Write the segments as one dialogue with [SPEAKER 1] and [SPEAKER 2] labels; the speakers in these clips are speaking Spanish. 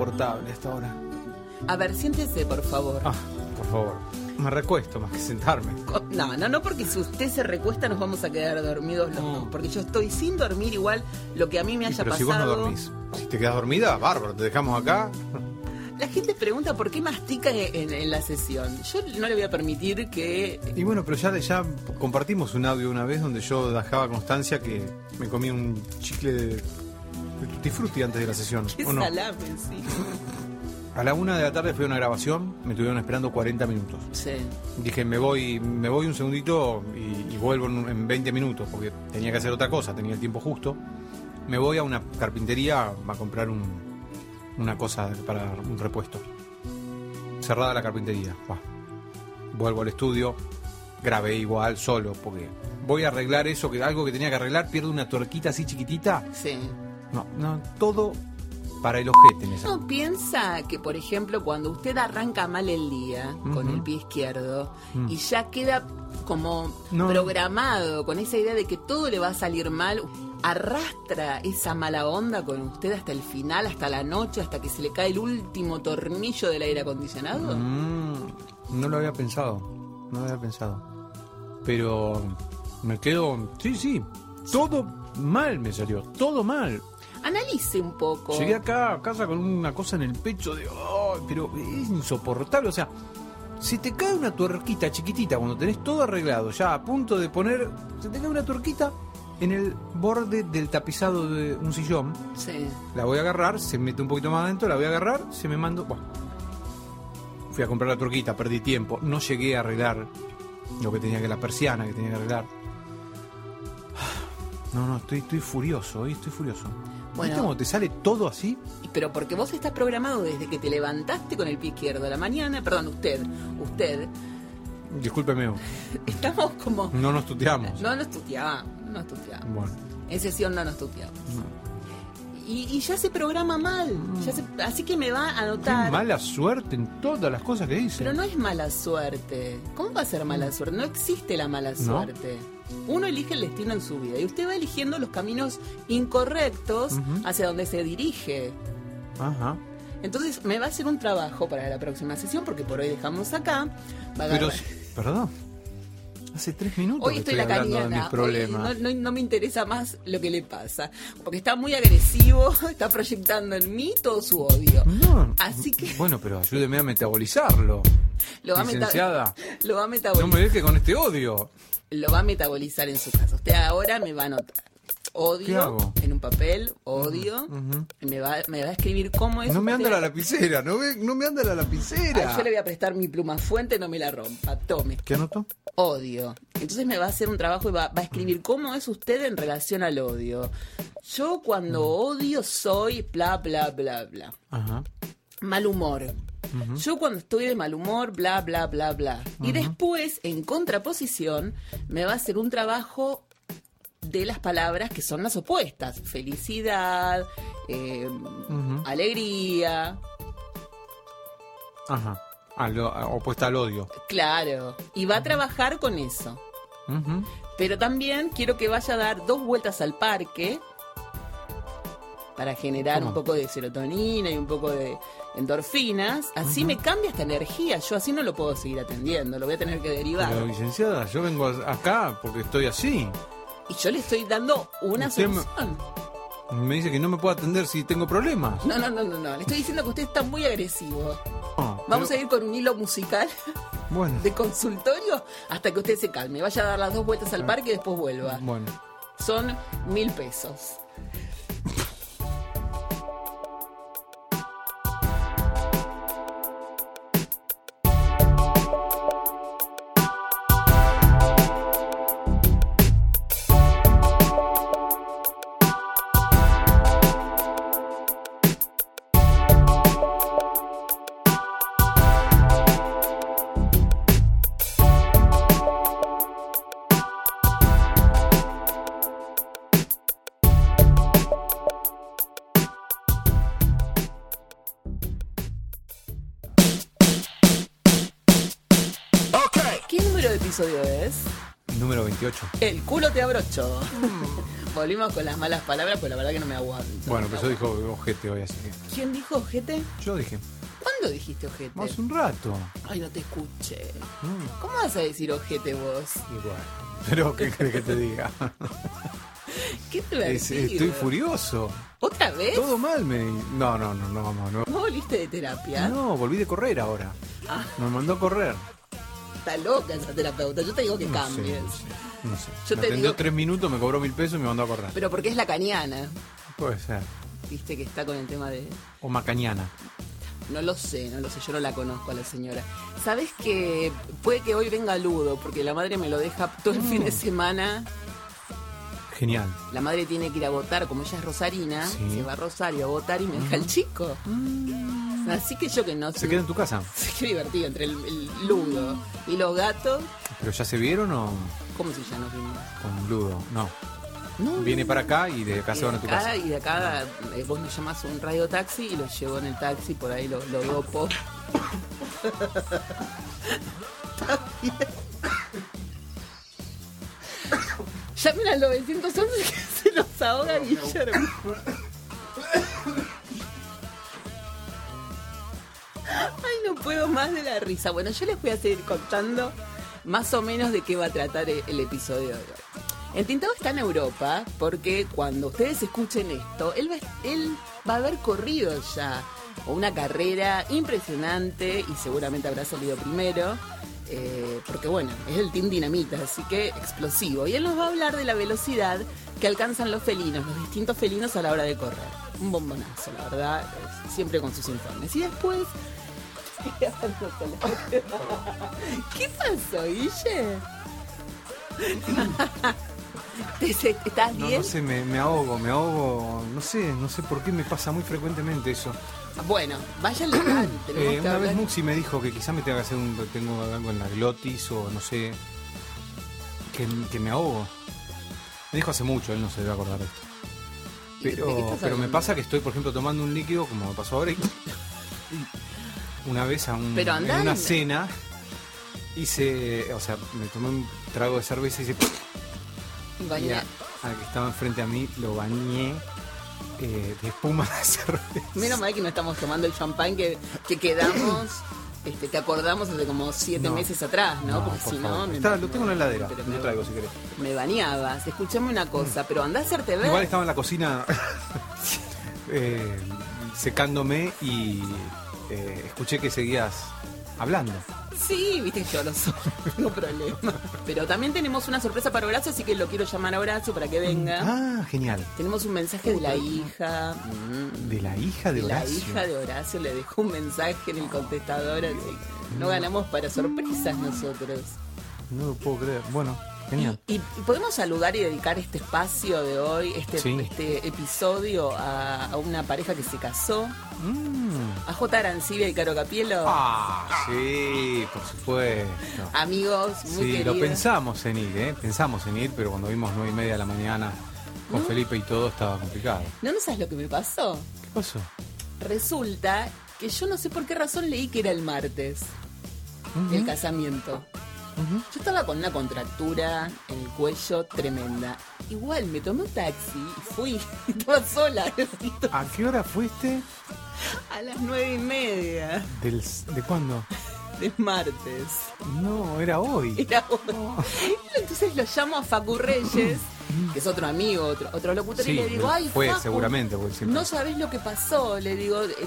[SPEAKER 1] insoportable hasta ahora.
[SPEAKER 2] A ver, siéntese, por favor.
[SPEAKER 1] Ah, por favor. Me recuesto más que sentarme.
[SPEAKER 2] No, no, no, porque si usted se recuesta nos vamos a quedar dormidos los
[SPEAKER 1] No.
[SPEAKER 2] dos. Porque yo estoy sin dormir igual lo que a mí me haya
[SPEAKER 1] pero si
[SPEAKER 2] pasado.
[SPEAKER 1] vos no dormís. Si te quedas dormida, bárbaro, te dejamos acá.
[SPEAKER 2] La gente pregunta por qué mastica en, en la sesión. Yo no le voy a permitir que.
[SPEAKER 1] Y bueno, pero ya, ya compartimos un audio una vez donde yo dejaba constancia que me comí un chicle de, de tutti frutti antes de la sesión.
[SPEAKER 2] Qué
[SPEAKER 1] ¿o no?
[SPEAKER 2] salame, sí.
[SPEAKER 1] A la una de la tarde fui a una grabación, me estuvieron esperando 40 minutos.
[SPEAKER 2] Sí.
[SPEAKER 1] Dije, me voy, me voy un segundito y, y vuelvo en, en 20 minutos, porque tenía que hacer otra cosa, tenía el tiempo justo. Me voy a una carpintería a comprar un- una cosa para un repuesto. Cerrada la carpintería. va. Vuelvo al estudio, grabé igual, solo, porque voy a arreglar eso, que algo que tenía que arreglar, pierdo una tuerquita así chiquitita.
[SPEAKER 2] Sí.
[SPEAKER 1] No, no, todo para el ojete en esa.
[SPEAKER 2] ¿No piensa que, por ejemplo, cuando usted arranca mal el día con el pie izquierdo
[SPEAKER 1] Mm.
[SPEAKER 2] y ya queda como
[SPEAKER 1] No.
[SPEAKER 2] programado con esa idea de que todo le va a salir mal, arrastra esa mala onda con usted hasta el final, hasta la noche, hasta que se le cae el último tornillo del aire acondicionado?
[SPEAKER 1] Mm, no lo había pensado, no lo había pensado. Pero me quedo, sí, sí, todo mal me salió, todo mal.
[SPEAKER 2] Analice un poco.
[SPEAKER 1] Llegué acá a casa con una cosa en el pecho de, "Ay, pero es insoportable, o sea, si te cae una tuerquita chiquitita cuando tenés todo arreglado, ya a punto de poner, se te cae una tuerquita en el borde del tapizado de un sillón,
[SPEAKER 2] Sí.
[SPEAKER 1] la voy a agarrar, se mete un poquito más adentro, la voy a agarrar, se me mandó. Bueno, fui a comprar la turquita, perdí tiempo, no llegué a arreglar lo que tenía que la persiana que tenía que arreglar. No, no, estoy, estoy furioso, hoy estoy furioso.
[SPEAKER 2] Bueno.
[SPEAKER 1] ¿Viste cómo te sale todo así?
[SPEAKER 2] Pero porque vos estás programado desde que te levantaste con el pie izquierdo a la mañana, perdón, usted, usted,
[SPEAKER 1] Discúlpeme,
[SPEAKER 2] estamos como...
[SPEAKER 1] no nos tuteamos.
[SPEAKER 2] No nos tuteamos, no nos tuteamos.
[SPEAKER 1] Bueno,
[SPEAKER 2] En sesión no nos tuteamos. Y, y ya se programa mal. ya se- así que me va a
[SPEAKER 1] qué
[SPEAKER 2] anotar.
[SPEAKER 1] mala suerte en todas las cosas que dice.
[SPEAKER 2] Pero no es mala suerte. ¿Cómo va a ser mala suerte? No existe la mala suerte. Uno elige el destino en su vida y usted va eligiendo los caminos incorrectos
[SPEAKER 1] Ujú.
[SPEAKER 2] hacia donde se dirige.
[SPEAKER 1] Ajá.
[SPEAKER 2] Entonces me va a hacer un trabajo para la próxima sesión porque por hoy dejamos acá. Va a
[SPEAKER 1] Pero, perdón. Hace tres minutos
[SPEAKER 2] Hoy
[SPEAKER 1] que
[SPEAKER 2] estoy
[SPEAKER 1] estoy,
[SPEAKER 2] la
[SPEAKER 1] hablando de mis
[SPEAKER 2] cañana. Hoy
[SPEAKER 1] problemas.
[SPEAKER 2] no, no- no me interesa más lo que le pasa. Porque está muy agresivo, está proyectando en mí todo su odio.
[SPEAKER 1] No,
[SPEAKER 2] Así que-
[SPEAKER 1] Bueno, pero ayúdeme a metabolizarlo.
[SPEAKER 2] Lo va, a meta-
[SPEAKER 1] Licenciada,
[SPEAKER 2] lo va a
[SPEAKER 1] no
[SPEAKER 2] metabolizar.
[SPEAKER 1] me deje con este odio.
[SPEAKER 2] Lo va a metabolizar en su casa. Usted ahora me va a anotar.
[SPEAKER 1] ¿Qué
[SPEAKER 2] Odio en un papel, odio. Y me, va, me va a escribir cómo es.
[SPEAKER 1] No me anda la lapicera, no, ve- no me anda la
[SPEAKER 2] Ay,
[SPEAKER 1] lapicera.
[SPEAKER 2] yo le voy a prestar mi pluma fuente, no me la rompa. Tome.
[SPEAKER 1] ¿Qué anotó?
[SPEAKER 2] Odio. Entonces me va a hacer un trabajo y va, va a escribir cómo es usted en relación al odio. Yo cuando odio soy bla, bla, bla, bla.
[SPEAKER 1] Ajá.
[SPEAKER 2] Mal humor. Yo cuando estoy de mal humor, bla, bla, bla, bla. Y después, en contraposición, me va a hacer un trabajo de las palabras que son las opuestas. Felicidad, eh, alegría,
[SPEAKER 1] Ajá. A lo- a- opuesta al odio.
[SPEAKER 2] claro. Y va a trabajar con eso. Pero también quiero que vaya a dar dos vueltas al parque para generar
[SPEAKER 1] ¿Cómo?
[SPEAKER 2] un poco de serotonina y un poco de endorfinas. Así me cambia esta energía. Yo así no lo puedo seguir atendiendo. Lo voy a tener que derivar.
[SPEAKER 1] Pero, licenciada, yo vengo acá porque estoy así.
[SPEAKER 2] Y yo le estoy dando una
[SPEAKER 1] Usted me-
[SPEAKER 2] solución.
[SPEAKER 1] Me dice que no me puedo atender si tengo problemas.
[SPEAKER 2] No, no, no, no, no. Le estoy diciendo que usted está muy agresivo.
[SPEAKER 1] No,
[SPEAKER 2] Vamos
[SPEAKER 1] pero-
[SPEAKER 2] a ir con un hilo musical
[SPEAKER 1] Bueno.
[SPEAKER 2] de consultorio hasta que usted se calme. Vaya a dar las dos vueltas al parque y después vuelva.
[SPEAKER 1] Bueno.
[SPEAKER 2] Son mil pesos.
[SPEAKER 1] 28.
[SPEAKER 2] El culo te abrocho. Volvimos con las malas palabras, pues la verdad que no me aguanto.
[SPEAKER 1] Bueno, pero yo dijo ojete hoy, así que.
[SPEAKER 2] ¿Quién dijo ojete?
[SPEAKER 1] Yo dije,
[SPEAKER 2] ¿Cuándo dijiste ojete?
[SPEAKER 1] hace un rato.
[SPEAKER 2] Ay, no te escuché.
[SPEAKER 1] Mm,
[SPEAKER 2] ¿Cómo vas a decir ojete vos?
[SPEAKER 1] igual. Pero, ¿qué crees que te diga?
[SPEAKER 2] ¿Qué te
[SPEAKER 1] Es- estoy furioso.
[SPEAKER 2] ¿Otra vez?
[SPEAKER 1] Todo mal me. No, no, no, no, no. No,
[SPEAKER 2] ¿No volviste de terapia?
[SPEAKER 1] no volví de correr ahora.
[SPEAKER 2] Ah.
[SPEAKER 1] Me mandó a correr.
[SPEAKER 2] Está loca esa terapeuta. Yo te digo que
[SPEAKER 1] No sé,
[SPEAKER 2] cambies.
[SPEAKER 1] no sé, no sé.
[SPEAKER 2] Yo
[SPEAKER 1] me
[SPEAKER 2] te
[SPEAKER 1] atendió
[SPEAKER 2] digo-
[SPEAKER 1] tres minutos, me cobró mil pesos y me mandó a correr.
[SPEAKER 2] Pero porque es la caniana.
[SPEAKER 1] Puede ser.
[SPEAKER 2] Viste que está con el tema de...
[SPEAKER 1] O macañana.
[SPEAKER 2] No lo sé, no lo sé, yo no la conozco a la señora. ¿Sabes que puede que hoy venga Ludo? Porque la madre me lo deja todo el fin de semana.
[SPEAKER 1] Genial.
[SPEAKER 2] La madre tiene que ir a votar, como ella es rosarina,
[SPEAKER 1] Sí.
[SPEAKER 2] se va a Rosario a votar y me deja el chico. Así que yo que no
[SPEAKER 1] ¿Se
[SPEAKER 2] sé.
[SPEAKER 1] queda en tu casa?
[SPEAKER 2] Sí, qué divertido entre el, el Ludo y los gatos.
[SPEAKER 1] ¿Pero ya se vieron o
[SPEAKER 2] ¿Cómo si ya nos vimos?
[SPEAKER 1] con Ludo? No.
[SPEAKER 2] No,
[SPEAKER 1] Viene para acá y de acá
[SPEAKER 2] y
[SPEAKER 1] se van a tu
[SPEAKER 2] acá,
[SPEAKER 1] casa.
[SPEAKER 2] Y de acá eh, vos me llamas a un radio taxi y lo llevo en el taxi, por ahí lo, lo dopo. Llamen al 911 que se los ahoga Guillermo. Ay, no puedo más de la risa. Bueno, yo les voy a seguir contando más o menos de qué va a tratar el, el episodio de hoy. El Tintado está en Europa porque cuando ustedes escuchen esto, él va, a haber corrido ya una carrera impresionante y seguramente habrá salido primero. eh, porque bueno, es el Team Dinamita, así que explosivo. Y él nos va a hablar de la velocidad que alcanzan los felinos, los distintos felinos a la hora de correr. Un bombonazo, la verdad, siempre con sus informes. Y después... ¿Qué pasó, Guille? ¿Te- ¿Estás
[SPEAKER 1] No,
[SPEAKER 2] bien?
[SPEAKER 1] no sé, me, me ahogo, me ahogo. No sé, no sé por qué me pasa muy frecuentemente eso.
[SPEAKER 2] Bueno, vaya al local. tenemos
[SPEAKER 1] Eh,
[SPEAKER 2] que
[SPEAKER 1] una
[SPEAKER 2] hablar.
[SPEAKER 1] vez Muxi me dijo que quizás me tenga que hacer un. Tengo algo en la glotis o no sé. Que, que me ahogo. Me dijo hace mucho, él no se debe acordar de esto.
[SPEAKER 2] ¿Y de qué
[SPEAKER 1] Pero,
[SPEAKER 2] estás
[SPEAKER 1] pero me
[SPEAKER 2] hablando?
[SPEAKER 1] pasa que estoy, por ejemplo, tomando un líquido, como me pasó ahora, y una vez a un,
[SPEAKER 2] Pero
[SPEAKER 1] en
[SPEAKER 2] andá
[SPEAKER 1] una
[SPEAKER 2] en-
[SPEAKER 1] cena, hice, o sea, me tomé un trago de cerveza y hice, y
[SPEAKER 2] Baña-
[SPEAKER 1] a- al que estaba enfrente a mí lo bañé eh, de espuma de cerveza.
[SPEAKER 2] Menos mal que no estamos tomando el champán que, que quedamos, este, que acordamos hace como siete
[SPEAKER 1] No.
[SPEAKER 2] meses atrás, ¿no? Porque
[SPEAKER 1] por
[SPEAKER 2] si no, me,
[SPEAKER 1] Está, lo tengo en la heladera,
[SPEAKER 2] pero
[SPEAKER 1] lo
[SPEAKER 2] me-
[SPEAKER 1] traigo si querés.
[SPEAKER 2] me bañabas. Escuchame una cosa, pero andá a hacerte ver.
[SPEAKER 1] Igual estaba en la cocina eh, secándome y eh, escuché que seguías hablando.
[SPEAKER 2] Sí, viste que yo lo soy, no problema. Pero también tenemos una sorpresa para Horacio, así que lo quiero llamar a Horacio para que venga.
[SPEAKER 1] Ah, genial.
[SPEAKER 2] Tenemos un mensaje de la hija. mm,
[SPEAKER 1] De la hija de
[SPEAKER 2] La
[SPEAKER 1] Horacio.
[SPEAKER 2] hija de Horacio le dejó un mensaje en el contestador, así que no ganamos para sorpresas nosotros.
[SPEAKER 1] No lo puedo creer. Bueno, genial.
[SPEAKER 2] Y, y podemos saludar y dedicar este espacio de hoy, este,
[SPEAKER 1] Sí.
[SPEAKER 2] este episodio, a, a una pareja que se casó,
[SPEAKER 1] Mm.
[SPEAKER 2] a J. Arancibia y Caro Capielo.
[SPEAKER 1] Ah, sí, por supuesto.
[SPEAKER 2] Amigos muy
[SPEAKER 1] Sí,
[SPEAKER 2] queridos.
[SPEAKER 1] lo pensamos en ir, ¿eh? Pensamos en ir, pero cuando vimos nueve y media de la mañana con Felipe y todo estaba complicado.
[SPEAKER 2] ¿No, no sabes lo que me pasó?
[SPEAKER 1] ¿Qué pasó?
[SPEAKER 2] Resulta que yo no sé por qué razón leí que era el martes, el casamiento. Yo estaba con una contractura en el cuello tremenda. Igual me tomé un taxi y fui. Estaba sola.
[SPEAKER 1] ¿A qué hora fuiste?
[SPEAKER 2] A las nueve y media
[SPEAKER 1] Del, ¿De cuándo?
[SPEAKER 2] del martes.
[SPEAKER 1] No, era hoy.
[SPEAKER 2] Era hoy. Entonces lo llamo a Facu Reyes, que es otro amigo, otro, otro locutor,
[SPEAKER 1] Sí,
[SPEAKER 2] y le digo, ay,
[SPEAKER 1] fue
[SPEAKER 2] Facu,
[SPEAKER 1] seguramente, siempre-
[SPEAKER 2] No sabés lo que pasó. Le digo, eh, eh,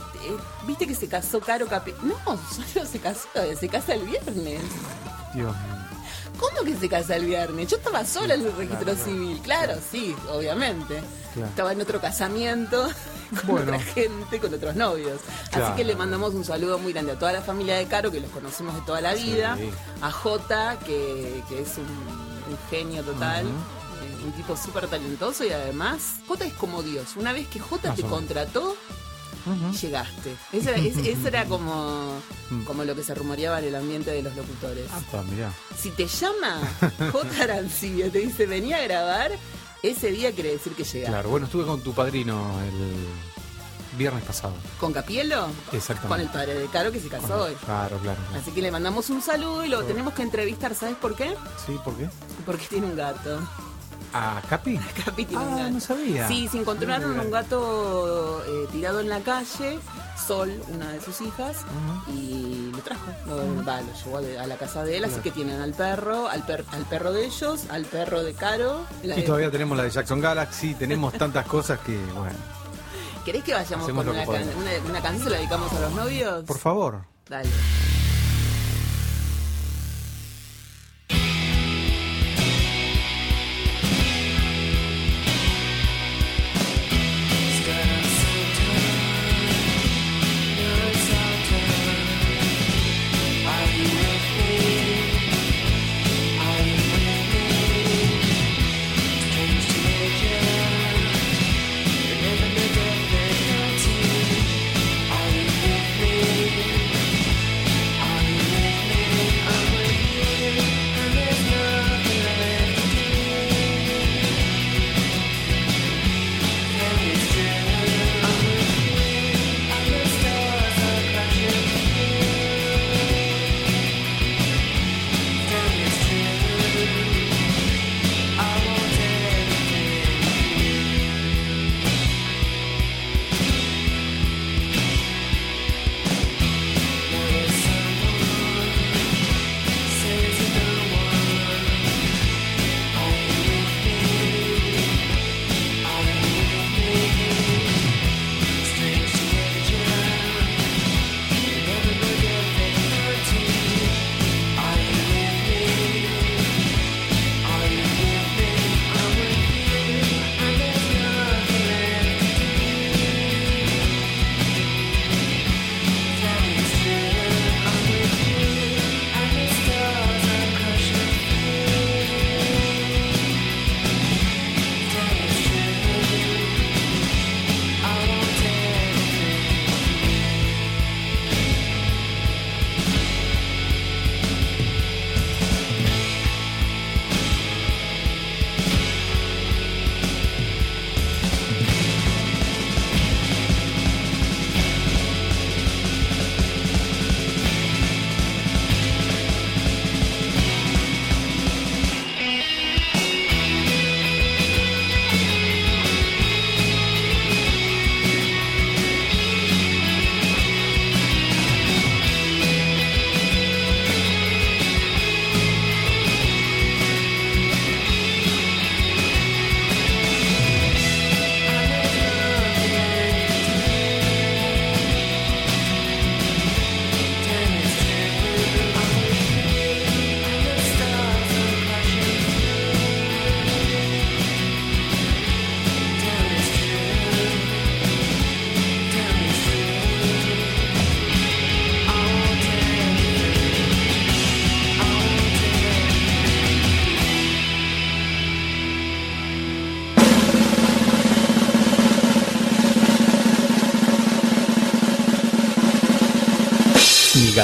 [SPEAKER 2] ¿viste que se casó Caro Capi? No, solo se casó, se casa el viernes.
[SPEAKER 1] Dios mío.
[SPEAKER 2] ¿Cómo que se casa el viernes? Yo estaba sola en el registro
[SPEAKER 1] claro.
[SPEAKER 2] civil, claro, sí, obviamente.
[SPEAKER 1] Claro.
[SPEAKER 2] Estaba en otro casamiento con
[SPEAKER 1] Bueno.
[SPEAKER 2] otra gente, con otros novios. Así que le mandamos un saludo muy grande a toda la familia de Caro, que los conocemos de toda la vida.
[SPEAKER 1] Sí.
[SPEAKER 2] A Jota, que, que es un, un genio total. eh, Un tipo súper talentoso y además, Jota es como Dios. Una vez que Jota
[SPEAKER 1] Más
[SPEAKER 2] te
[SPEAKER 1] o Ujú.
[SPEAKER 2] llegaste. Eso es- eso era como, como lo que se rumoreaba en el ambiente de los locutores.
[SPEAKER 1] Ah, pa, mirá.
[SPEAKER 2] Si te llama J. Arancibia, te dice venía a grabar, ese día quiere decir que llegaste.
[SPEAKER 1] Claro, bueno, estuve con tu padrino el, viernes pasado.
[SPEAKER 2] ¿Con Capielo?
[SPEAKER 1] Exactamente.
[SPEAKER 2] Con el padre de Caro que se casó hoy.
[SPEAKER 1] Claro, claro. claro.
[SPEAKER 2] Así que le mandamos un saludo y lo tenemos que entrevistar, ¿sabes por qué?
[SPEAKER 1] Sí, ¿por qué?
[SPEAKER 2] Porque tiene un gato.
[SPEAKER 1] ¿A Capi?
[SPEAKER 2] Capi tiene un
[SPEAKER 1] Ah,
[SPEAKER 2] gato.
[SPEAKER 1] no sabía.
[SPEAKER 2] Sí, se encontraron un gato eh, tirado en la calle, Sol, una de sus hijas, y lo trajo. Lo, va, lo llevó a a la casa de él, así que tienen al perro, al, per- al perro de ellos, al perro de Caro. la
[SPEAKER 1] Y
[SPEAKER 2] de-
[SPEAKER 1] todavía tenemos la de Jackson Galaxy, tenemos tantas cosas que, bueno.
[SPEAKER 2] ¿Querés que vayamos
[SPEAKER 1] Hacemos
[SPEAKER 2] con una, can- una, una canción? ¿Se la dedicamos a los novios?
[SPEAKER 1] Por favor.
[SPEAKER 2] Dale.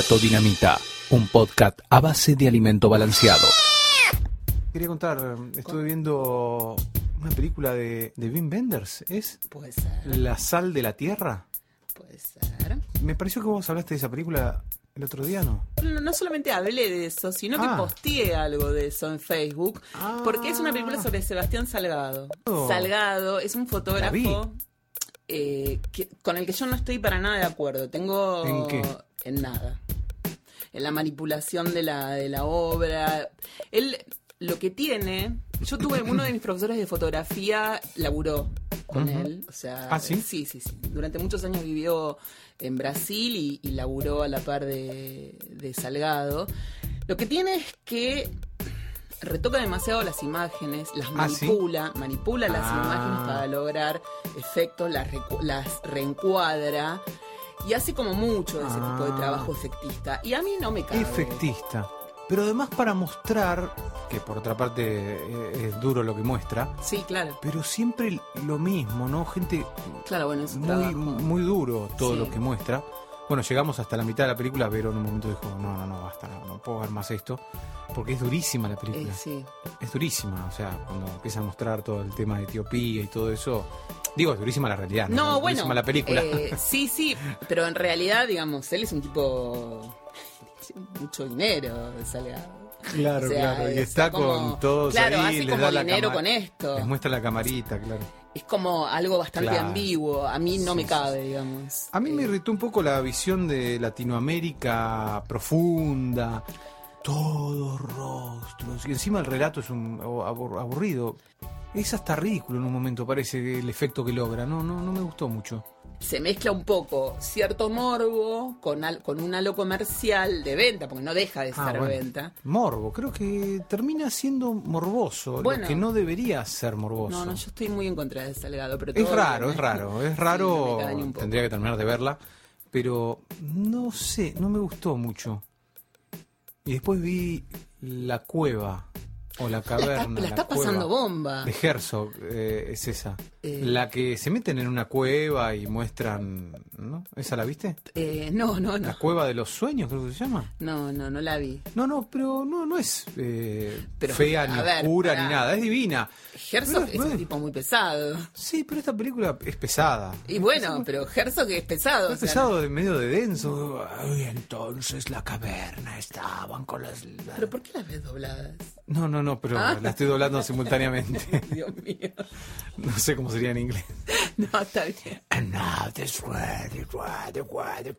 [SPEAKER 3] Gato Dinamita, un podcast a base de alimento balanceado.
[SPEAKER 1] Quería contar, estuve viendo una película de, de Wim Wenders, ¿es?
[SPEAKER 2] Puede ser,
[SPEAKER 1] La sal de la tierra.
[SPEAKER 2] puede ser.
[SPEAKER 1] Me pareció que vos hablaste de esa película el otro día, ¿no?
[SPEAKER 2] No, no solamente hablé de eso, sino que
[SPEAKER 1] Ah.
[SPEAKER 2] posteé algo de eso en Facebook,
[SPEAKER 1] Ah.
[SPEAKER 2] porque es una película sobre Sebastián Salgado.
[SPEAKER 1] Oh.
[SPEAKER 2] Salgado es un
[SPEAKER 1] La vi.
[SPEAKER 2] fotógrafo eh, que- con el que yo no estoy para nada de acuerdo. Tengo
[SPEAKER 1] ¿En qué?
[SPEAKER 2] en nada. En la manipulación de la, de la obra. Él lo que tiene, yo tuve uno de mis profesores de fotografía laburó con él, o sea,
[SPEAKER 1] ¿Ah, sí?
[SPEAKER 2] sí, sí, sí. Durante muchos años vivió en Brasil y, y laburó a la par de, de Salgado. Lo que tiene es que retoca demasiado las imágenes, las
[SPEAKER 1] ¿Ah, sí?
[SPEAKER 2] manipula, manipula las
[SPEAKER 1] Ah.
[SPEAKER 2] imágenes para lograr efectos, las, las reencuadra y hace como mucho de ese
[SPEAKER 1] Ah.
[SPEAKER 2] tipo de trabajo efectista. Y a mí no me cabe.
[SPEAKER 1] Efectista. Pero además para mostrar, que por otra parte eh, es duro lo que muestra,
[SPEAKER 2] Sí, claro.
[SPEAKER 1] pero siempre lo mismo, ¿no? Gente
[SPEAKER 2] Claro, bueno, es
[SPEAKER 1] muy,
[SPEAKER 2] trabajo.
[SPEAKER 1] muy duro todo
[SPEAKER 2] Sí.
[SPEAKER 1] lo que muestra. Bueno, llegamos hasta la mitad de la película, pero en un momento dijo, no, no, no, basta, no, no puedo ver más esto, porque es durísima la
[SPEAKER 2] Eh,
[SPEAKER 1] película.
[SPEAKER 2] sí.
[SPEAKER 1] Es durísima, o sea, cuando empieza a mostrar todo el tema de Etiopía y todo eso, Digo, es durísima la realidad. No,
[SPEAKER 2] No, bueno.
[SPEAKER 1] durísima la película.
[SPEAKER 2] eh, sí, sí, pero en realidad, digamos, él es un tipo. mucho dinero, Salgado.
[SPEAKER 1] claro,
[SPEAKER 2] o sea,
[SPEAKER 1] claro. Y
[SPEAKER 2] está como-
[SPEAKER 1] con todos
[SPEAKER 2] claro,
[SPEAKER 1] ahí,
[SPEAKER 2] hace
[SPEAKER 1] les
[SPEAKER 2] como
[SPEAKER 1] da
[SPEAKER 2] dinero con esto.
[SPEAKER 1] Les muestra la camarita, claro.
[SPEAKER 2] Es como algo bastante
[SPEAKER 1] Claro.
[SPEAKER 2] ambiguo. A mí no
[SPEAKER 1] Sí,
[SPEAKER 2] me
[SPEAKER 1] sí,
[SPEAKER 2] cabe, digamos.
[SPEAKER 1] A mí me
[SPEAKER 2] Eh,
[SPEAKER 1] irritó un poco la visión de Latinoamérica profunda, todos rostros, y encima el relato es un abur- aburrido. Es hasta ridículo en un momento, parece el efecto que logra. No, no, no me gustó mucho.
[SPEAKER 2] se mezcla un poco cierto morbo con, al- con un halo comercial de venta, porque no deja de
[SPEAKER 1] Ah,
[SPEAKER 2] ser
[SPEAKER 1] bueno.
[SPEAKER 2] venta.
[SPEAKER 1] Morbo, creo que termina siendo morboso,
[SPEAKER 2] Bueno.
[SPEAKER 1] lo que no debería ser morboso.
[SPEAKER 2] No, no, yo estoy muy en contra de Salgado, pero
[SPEAKER 1] Es raro, es raro, es raro. Tendría que terminar de verla, pero no sé, no me gustó mucho. Y después vi La Cueva o La
[SPEAKER 2] La está,
[SPEAKER 1] Caverna.
[SPEAKER 2] la está
[SPEAKER 1] Cueva
[SPEAKER 2] pasando bomba.
[SPEAKER 1] De Herzog, eh, es esa.
[SPEAKER 2] Eh.
[SPEAKER 1] La que se meten en una cueva y muestran. ¿No? ¿Esa la viste?
[SPEAKER 2] Eh, no, no, no.
[SPEAKER 1] La Cueva de los Sueños, creo que se llama.
[SPEAKER 2] No, no, no la vi.
[SPEAKER 1] No, no, pero no, no es eh,
[SPEAKER 2] Pero,
[SPEAKER 1] fea ni
[SPEAKER 2] ver,
[SPEAKER 1] oscura ni nada, es divina.
[SPEAKER 2] Herzog es un tipo muy pesado.
[SPEAKER 1] Sí, pero esta película es pesada.
[SPEAKER 2] Y bueno, pero Herzog es pesado.
[SPEAKER 1] Es
[SPEAKER 2] o sea,
[SPEAKER 1] pesado, de medio de denso. Y entonces la caverna estaban con las.
[SPEAKER 2] ¿Pero por qué las ves dobladas?
[SPEAKER 1] No, no, no, pero
[SPEAKER 2] Ah.
[SPEAKER 1] la estoy doblando simultáneamente.
[SPEAKER 2] Dios mío.
[SPEAKER 1] No sé cómo sería en inglés.
[SPEAKER 2] No, está bien.
[SPEAKER 1] And now this way, the way, the.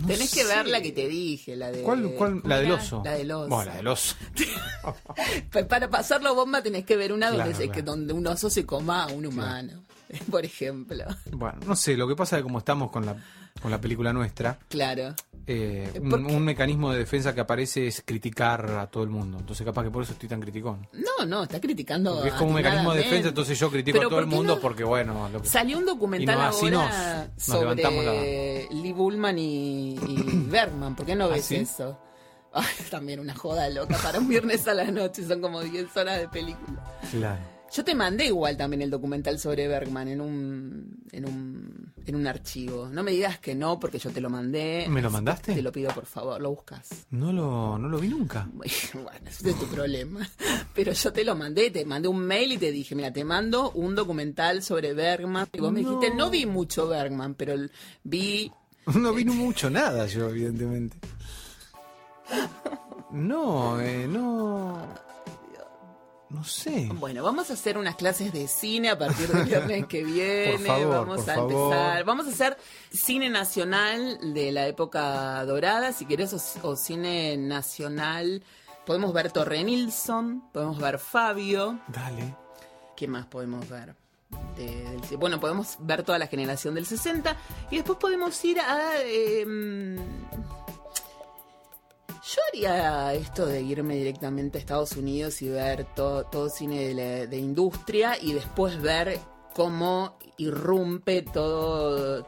[SPEAKER 1] No
[SPEAKER 2] Tenés que
[SPEAKER 1] sé.
[SPEAKER 2] ver la que te dije, la de.
[SPEAKER 1] ¿Cuál, cuál?
[SPEAKER 2] ¿cómo
[SPEAKER 1] La del oso.
[SPEAKER 2] La del oso.
[SPEAKER 1] Bueno, la del oso.
[SPEAKER 2] Pa- Para pasarlo bomba tenés que ver una donde,
[SPEAKER 1] Claro, claro.
[SPEAKER 2] que, donde un oso se coma a un humano, por ejemplo.
[SPEAKER 1] Bueno, no sé, lo que pasa es que como estamos con la, con la película nuestra,
[SPEAKER 2] Claro.
[SPEAKER 1] Eh, un,
[SPEAKER 2] ¿Por qué?
[SPEAKER 1] un mecanismo de defensa que aparece es criticar a todo el mundo. Entonces capaz que por eso estoy tan criticón.
[SPEAKER 2] No, no, está criticando.
[SPEAKER 1] Porque es como un mecanismo de defensa, entonces yo critico a todo el
[SPEAKER 2] ¿por qué
[SPEAKER 1] mundo
[SPEAKER 2] no?
[SPEAKER 1] porque, bueno, lo que-
[SPEAKER 2] Salió un documental
[SPEAKER 1] no, así
[SPEAKER 2] ahora
[SPEAKER 1] nos- nos levantamos
[SPEAKER 2] sobre Lee Bullman y, y Bergman. ¿Por qué no ves
[SPEAKER 1] ¿Ah, sí?
[SPEAKER 2] eso? Ay, también una joda loca para un viernes a la noche. Son como 10 horas de película.
[SPEAKER 1] Claro.
[SPEAKER 2] Yo te mandé igual también el documental sobre Bergman en un, en un, en un archivo. No me digas que no, porque yo te lo mandé.
[SPEAKER 1] ¿Me lo mandaste?
[SPEAKER 2] Te lo pido, por favor, lo buscas.
[SPEAKER 1] No lo, no lo vi nunca.
[SPEAKER 2] Bueno, ese es tu problema. Pero yo te lo mandé, te mandé un mail y te dije, mira, te mando un documental sobre Bergman. Y vos me
[SPEAKER 1] No.
[SPEAKER 2] dijiste, no vi mucho Bergman, pero vi...
[SPEAKER 1] No vi mucho nada yo, evidentemente. No, eh, no. No sé.
[SPEAKER 2] Bueno, vamos a hacer unas clases de cine a partir del viernes que viene.
[SPEAKER 1] Favor,
[SPEAKER 2] vamos a
[SPEAKER 1] favor.
[SPEAKER 2] empezar. Vamos a hacer cine nacional de la época dorada, si querés, o, o cine nacional. Podemos ver Torre Nilsson, podemos ver Fabio.
[SPEAKER 1] Dale.
[SPEAKER 2] ¿Qué más podemos ver? De- bueno, podemos ver toda la generación del 60 y después podemos ir a... em, yo haría esto de irme directamente a Estados Unidos y ver to- todo cine de, la- de industria y después ver cómo irrumpe todo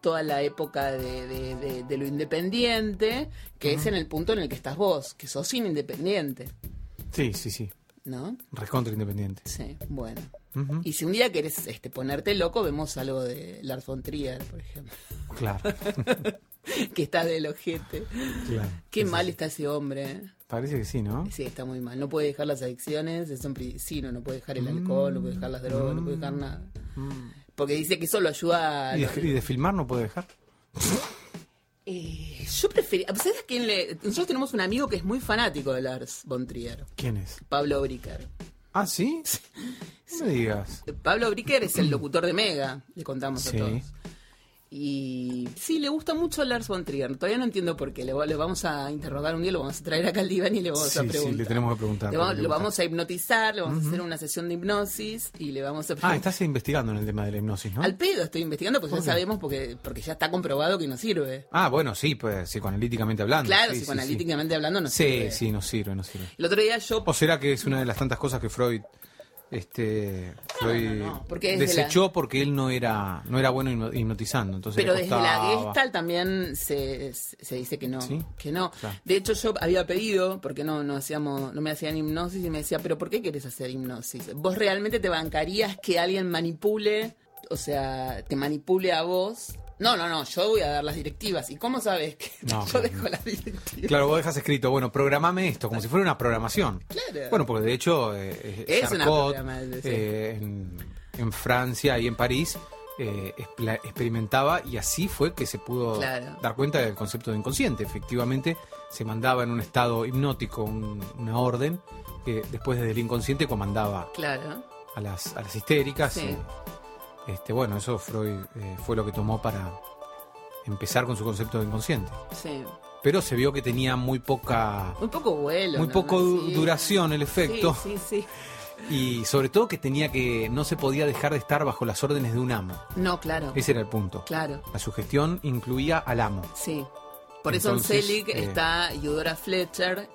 [SPEAKER 2] toda la época de, de- de- de lo independiente, que es en el punto en el que estás vos, que sos cine independiente,
[SPEAKER 1] Sí, sí, sí.
[SPEAKER 2] ¿no?
[SPEAKER 1] Recontra independiente.
[SPEAKER 2] Sí, bueno. Y si un día querés este, ponerte loco, vemos algo de Lars von Trier, por ejemplo,
[SPEAKER 1] Claro.
[SPEAKER 2] que está del ojete.
[SPEAKER 1] claro.
[SPEAKER 2] Qué
[SPEAKER 1] Sí,
[SPEAKER 2] mal
[SPEAKER 1] sí.
[SPEAKER 2] está ese hombre. ¿eh?
[SPEAKER 1] Parece que sí, ¿no?
[SPEAKER 2] Sí, está muy mal. No puede dejar las adicciones, es un priscino, no puede dejar el alcohol, no puede dejar las drogas, no puede dejar nada. Porque dice que eso lo ayuda a...
[SPEAKER 1] ¿Y de, y de filmar no puede dejar?
[SPEAKER 2] Eh, yo prefería... ¿Sabes quién le...? Nosotros tenemos un amigo que es muy fanático de Lars von Trier,
[SPEAKER 1] ¿Quién es?
[SPEAKER 2] Pablo Bricker.
[SPEAKER 1] Ah, ¿sí? No me digas.
[SPEAKER 2] Pablo Bricker es el locutor de Mega, le contamos
[SPEAKER 1] Sí.
[SPEAKER 2] a todos. Y sí, le gusta mucho Lars von Trier. Todavía no entiendo por qué. Le, le vamos a interrogar un día, lo vamos a traer acá al diván y le vamos
[SPEAKER 1] Sí,
[SPEAKER 2] a
[SPEAKER 1] sí,
[SPEAKER 2] preguntar.
[SPEAKER 1] le tenemos que preguntar,
[SPEAKER 2] Le vamos-
[SPEAKER 1] porque
[SPEAKER 2] lo
[SPEAKER 1] gusta.
[SPEAKER 2] vamos a hipnotizar, le vamos a hacer una sesión de hipnosis y le vamos a
[SPEAKER 1] Ah,
[SPEAKER 2] preguntar.
[SPEAKER 1] estás investigando en el tema de la hipnosis, ¿no?
[SPEAKER 2] Al pedo estoy investigando, pues
[SPEAKER 1] ¿Por
[SPEAKER 2] ya sabemos porque, porque ya está comprobado que no sirve.
[SPEAKER 1] Ah, bueno, sí, pues psicoanalíticamente hablando.
[SPEAKER 2] Claro,
[SPEAKER 1] sí, sí,
[SPEAKER 2] psicoanalíticamente hablando no
[SPEAKER 1] Sí,
[SPEAKER 2] sirve.
[SPEAKER 1] sí, no sirve, no sirve.
[SPEAKER 2] El otro día yo
[SPEAKER 1] ¿O será que es una de las tantas cosas que Freud este Freud
[SPEAKER 2] no, no, porque
[SPEAKER 1] desechó porque él no era no era bueno hipno- hipnotizando, entonces
[SPEAKER 2] Pero desde la. Gestalt también se, se dice que no,
[SPEAKER 1] ¿Sí?
[SPEAKER 2] que no.
[SPEAKER 1] Claro.
[SPEAKER 2] De hecho yo había pedido, porque no, no hacíamos, no me hacían hipnosis y me decía, pero ¿por qué querés hacer hipnosis? ¿Vos realmente te bancarías que alguien manipule, o sea, te manipule a vos? No, no, no, yo voy a dar las directivas. ¿Y cómo sabes que
[SPEAKER 1] No,
[SPEAKER 2] yo
[SPEAKER 1] no,
[SPEAKER 2] dejo las directivas?
[SPEAKER 1] Claro, vos dejas escrito, bueno, programame esto, como si fuera una programación.
[SPEAKER 2] Claro.
[SPEAKER 1] Bueno, porque de hecho eh,
[SPEAKER 2] Es una
[SPEAKER 1] Charcot, eh, en, en Francia y en París eh, experimentaba y así fue que se pudo
[SPEAKER 2] Claro.
[SPEAKER 1] dar cuenta del concepto de inconsciente. Efectivamente, se mandaba en un estado hipnótico un- una orden que después desde el inconsciente comandaba
[SPEAKER 2] Claro.
[SPEAKER 1] a las, a las histéricas.
[SPEAKER 2] Sí.
[SPEAKER 1] y, este, bueno, eso Freud eh, fue lo que tomó para empezar con su concepto de inconsciente.
[SPEAKER 2] Sí.
[SPEAKER 1] Pero se vio que tenía muy poca
[SPEAKER 2] Muy poco vuelo.
[SPEAKER 1] muy poco
[SPEAKER 2] Sí.
[SPEAKER 1] duración el efecto
[SPEAKER 2] Sí, sí, sí.
[SPEAKER 1] y sobre todo que tenía que no se podía dejar de estar bajo las órdenes de un amo.
[SPEAKER 2] No, claro.
[SPEAKER 1] Ese era el punto.
[SPEAKER 2] Claro.
[SPEAKER 1] La sugestión incluía al amo.
[SPEAKER 2] Sí. Por eso en Selig
[SPEAKER 1] eh,
[SPEAKER 2] está Eudora Fletcher,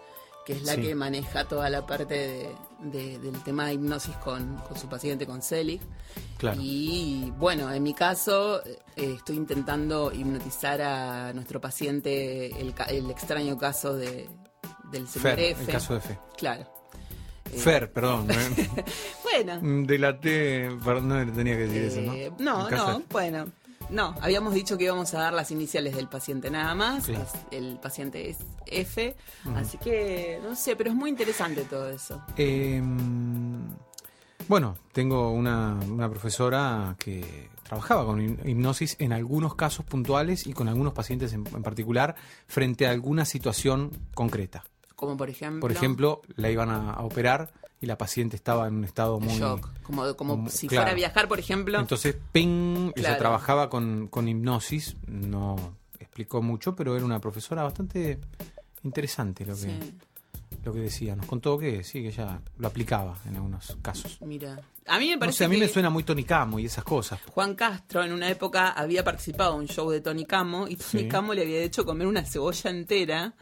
[SPEAKER 2] que es la
[SPEAKER 1] Sí.
[SPEAKER 2] que maneja toda la parte de- de- del tema de hipnosis con, con su paciente, con Selig.
[SPEAKER 1] Claro.
[SPEAKER 2] Y bueno, en mi caso eh, estoy intentando hipnotizar a nuestro paciente el, el extraño caso de, del señor
[SPEAKER 1] Fer,
[SPEAKER 2] F.
[SPEAKER 1] el caso de Fe.
[SPEAKER 2] Claro. Eh,
[SPEAKER 1] Fer, perdón.
[SPEAKER 2] Bueno.
[SPEAKER 1] Delaté, perdón, no tenía que decir eso, ¿no?
[SPEAKER 2] Eh, no, no, bueno. No, habíamos dicho que íbamos a dar las iniciales del paciente nada más. El paciente es F. Así que, no sé, pero es muy interesante todo eso.
[SPEAKER 1] Eh, bueno, tengo una, una profesora que trabajaba con hipnosis en algunos casos puntuales y con algunos pacientes en, en particular frente a alguna situación concreta.
[SPEAKER 2] Como por ejemplo.
[SPEAKER 1] Por ejemplo, la iban a, a operar y la paciente estaba en un estado muy...
[SPEAKER 2] shock. Como, si
[SPEAKER 1] claro.
[SPEAKER 2] fuera a viajar, por ejemplo.
[SPEAKER 1] Entonces, ping, ella trabajaba con, con hipnosis, no explicó mucho, pero era una profesora bastante interesante lo que,
[SPEAKER 2] Sí,
[SPEAKER 1] lo que decía. Nos contó que sí, que ella lo aplicaba en algunos casos.
[SPEAKER 2] mira. A mí me
[SPEAKER 1] No
[SPEAKER 2] parece
[SPEAKER 1] sé, a mí
[SPEAKER 2] que
[SPEAKER 1] me suena muy Tony Camo y esas cosas.
[SPEAKER 2] Juan Castro en una época había participado en un show de Tony Camo y Tony
[SPEAKER 1] Sí.
[SPEAKER 2] Camo le había hecho comer una cebolla entera,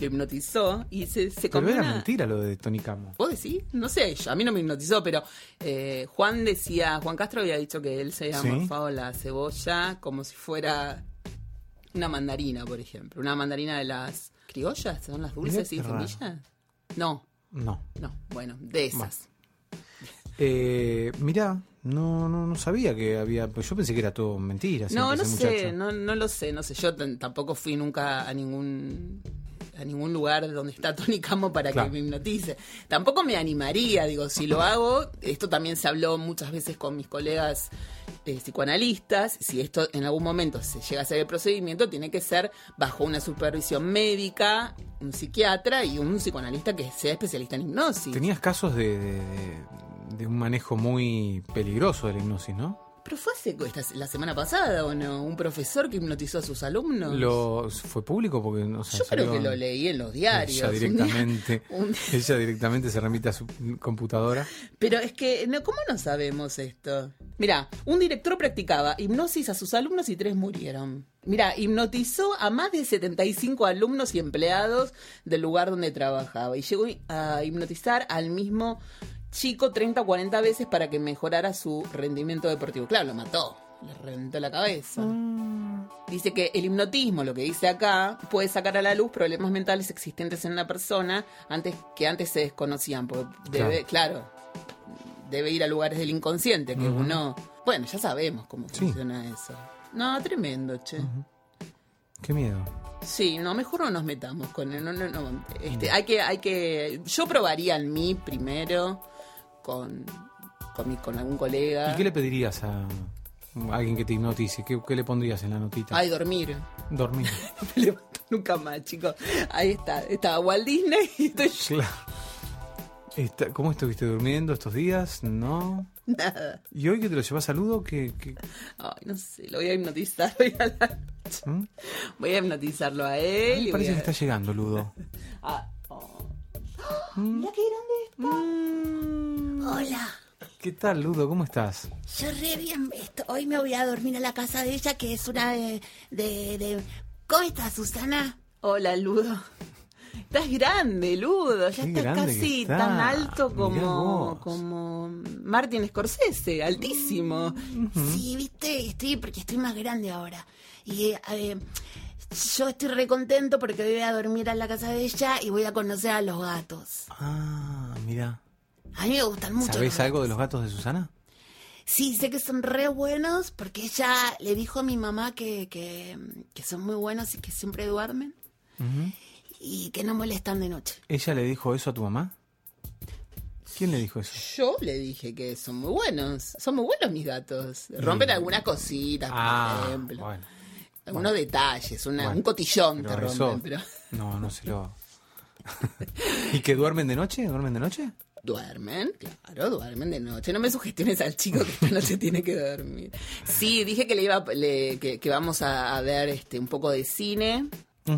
[SPEAKER 2] lo hipnotizó y se, se
[SPEAKER 1] Pero era
[SPEAKER 2] una...
[SPEAKER 1] mentira lo de Tony Camo.
[SPEAKER 2] ¿Vos decís? No sé, yo- a mí no me hipnotizó, pero eh, Juan decía, Juan Castro había dicho que él se había
[SPEAKER 1] Sí.
[SPEAKER 2] morfado la cebolla como si fuera una mandarina, por ejemplo. Una mandarina de las criollas, ¿son las dulces y semillas? No,
[SPEAKER 1] No.
[SPEAKER 2] no, bueno, de esas.
[SPEAKER 1] Eh, mirá, no, no, no sabía que había. Pues yo pensé que era todo mentira.
[SPEAKER 2] No, no sé, no, no lo sé, no sé. Yo tampoco fui nunca a ningún a ningún lugar donde está Tony Camo para
[SPEAKER 1] Claro.
[SPEAKER 2] que me hipnotice. Tampoco me animaría, digo, si lo hago, esto también se habló muchas veces con mis colegas eh, psicoanalistas, si esto en algún momento se llega a hacer el procedimiento, tiene que ser bajo una supervisión médica, un psiquiatra y un psicoanalista que sea especialista en hipnosis.
[SPEAKER 1] Tenías casos de, de- de- de un manejo muy peligroso de la hipnosis, ¿no?
[SPEAKER 2] Pero fue hace, esta- la semana pasada, ¿o no? Un profesor que hipnotizó a sus alumnos.
[SPEAKER 1] Lo, ¿Fue público? Porque no sé,
[SPEAKER 2] Yo creo que lo leí en los diarios.
[SPEAKER 1] Ella
[SPEAKER 2] un día.
[SPEAKER 1] directamente,
[SPEAKER 2] un día.
[SPEAKER 1] ella directamente se remite a su computadora.
[SPEAKER 2] Pero es que, no, ¿cómo no sabemos esto? Mira, un director practicaba hipnosis a sus alumnos y tres murieron. Mira, hipnotizó a más de 75 alumnos y empleados del lugar donde trabajaba y llegó a hipnotizar al mismo chico 30 o 40 veces para que mejorara su rendimiento deportivo. Claro, lo mató, le reventó la cabeza. Dice que el hipnotismo, lo que dice acá, puede sacar a la luz problemas mentales existentes en una persona antes que antes se desconocían. Porque debe, claro, debe ir a lugares del inconsciente que uno. Bueno, ya sabemos cómo
[SPEAKER 1] Sí.
[SPEAKER 2] funciona eso. No, tremendo, che.
[SPEAKER 1] Qué miedo.
[SPEAKER 2] Sí, no, mejor no nos metamos con él. No, no, no.
[SPEAKER 1] Mm.
[SPEAKER 2] Este, hay que, hay que. Yo probaría en mí primero con, con, mi- con algún colega.
[SPEAKER 1] ¿Y qué le pedirías a alguien que te hipnotice? ¿Qué, qué le pondrías en la notita?
[SPEAKER 2] Ay, dormir.
[SPEAKER 1] Dormir.
[SPEAKER 2] No me levanto nunca más, chicos. Ahí está. Estaba Walt Disney y estoy.
[SPEAKER 1] Claro. Está- ¿Cómo estuviste durmiendo estos días? No.
[SPEAKER 2] Nada.
[SPEAKER 1] ¿Y hoy que te lo llevas saludo? ¿Qué, qué-
[SPEAKER 2] Ay, no sé, lo voy a hipnotizar hoy a la noche.
[SPEAKER 1] ¿Mm?
[SPEAKER 2] Voy a hipnotizarlo a él. Y
[SPEAKER 1] parece
[SPEAKER 2] voy
[SPEAKER 1] que está llegando, Ludo.
[SPEAKER 2] Ah, oh. Mira qué grande está.
[SPEAKER 4] Hola,
[SPEAKER 1] ¿Qué tal, Ludo? ¿Cómo estás?
[SPEAKER 4] yo re bien. esto- Hoy me voy a dormir a la casa de ella, que es una de. de, de- ¿Cómo estás, Susana?
[SPEAKER 2] Hola, Ludo. Estás grande, Ludo. Ya
[SPEAKER 1] Qué
[SPEAKER 2] estás casi
[SPEAKER 1] está.
[SPEAKER 2] tan alto como, como Martin Scorsese, altísimo.
[SPEAKER 4] Sí, viste, estoy porque estoy más grande ahora. Y eh, yo estoy re contento porque voy a dormir a la casa de ella y voy a conocer a los gatos.
[SPEAKER 1] Ah, mira.
[SPEAKER 4] A mí me gustan mucho.
[SPEAKER 1] ¿Sabés
[SPEAKER 4] los
[SPEAKER 1] algo de los gatos de Susana?
[SPEAKER 4] Sí, sé que son re buenos porque ella le dijo a mi mamá que, que, que son muy buenos y que siempre duermen y que no molestan de noche.
[SPEAKER 1] ¿Ella le dijo eso a tu mamá? ¿Quién le dijo eso?
[SPEAKER 2] Yo le dije que son muy buenos. Son muy buenos mis gatos. Rompen algunas cositas, por
[SPEAKER 1] Ah,
[SPEAKER 2] ejemplo.
[SPEAKER 1] bueno.
[SPEAKER 2] Algunos detalles, una-
[SPEAKER 1] Bueno,
[SPEAKER 2] un cotillón te rompen,
[SPEAKER 1] eso-
[SPEAKER 2] pero
[SPEAKER 1] No, no se lo... ¿Y que duermen de noche? ¿Duermen de noche?
[SPEAKER 2] Duermen, claro, duermen de noche. No me sugestiones al chico que esta noche tiene que dormir. Sí, dije que le iba, le- que, que vamos a, a ver este un poco de cine.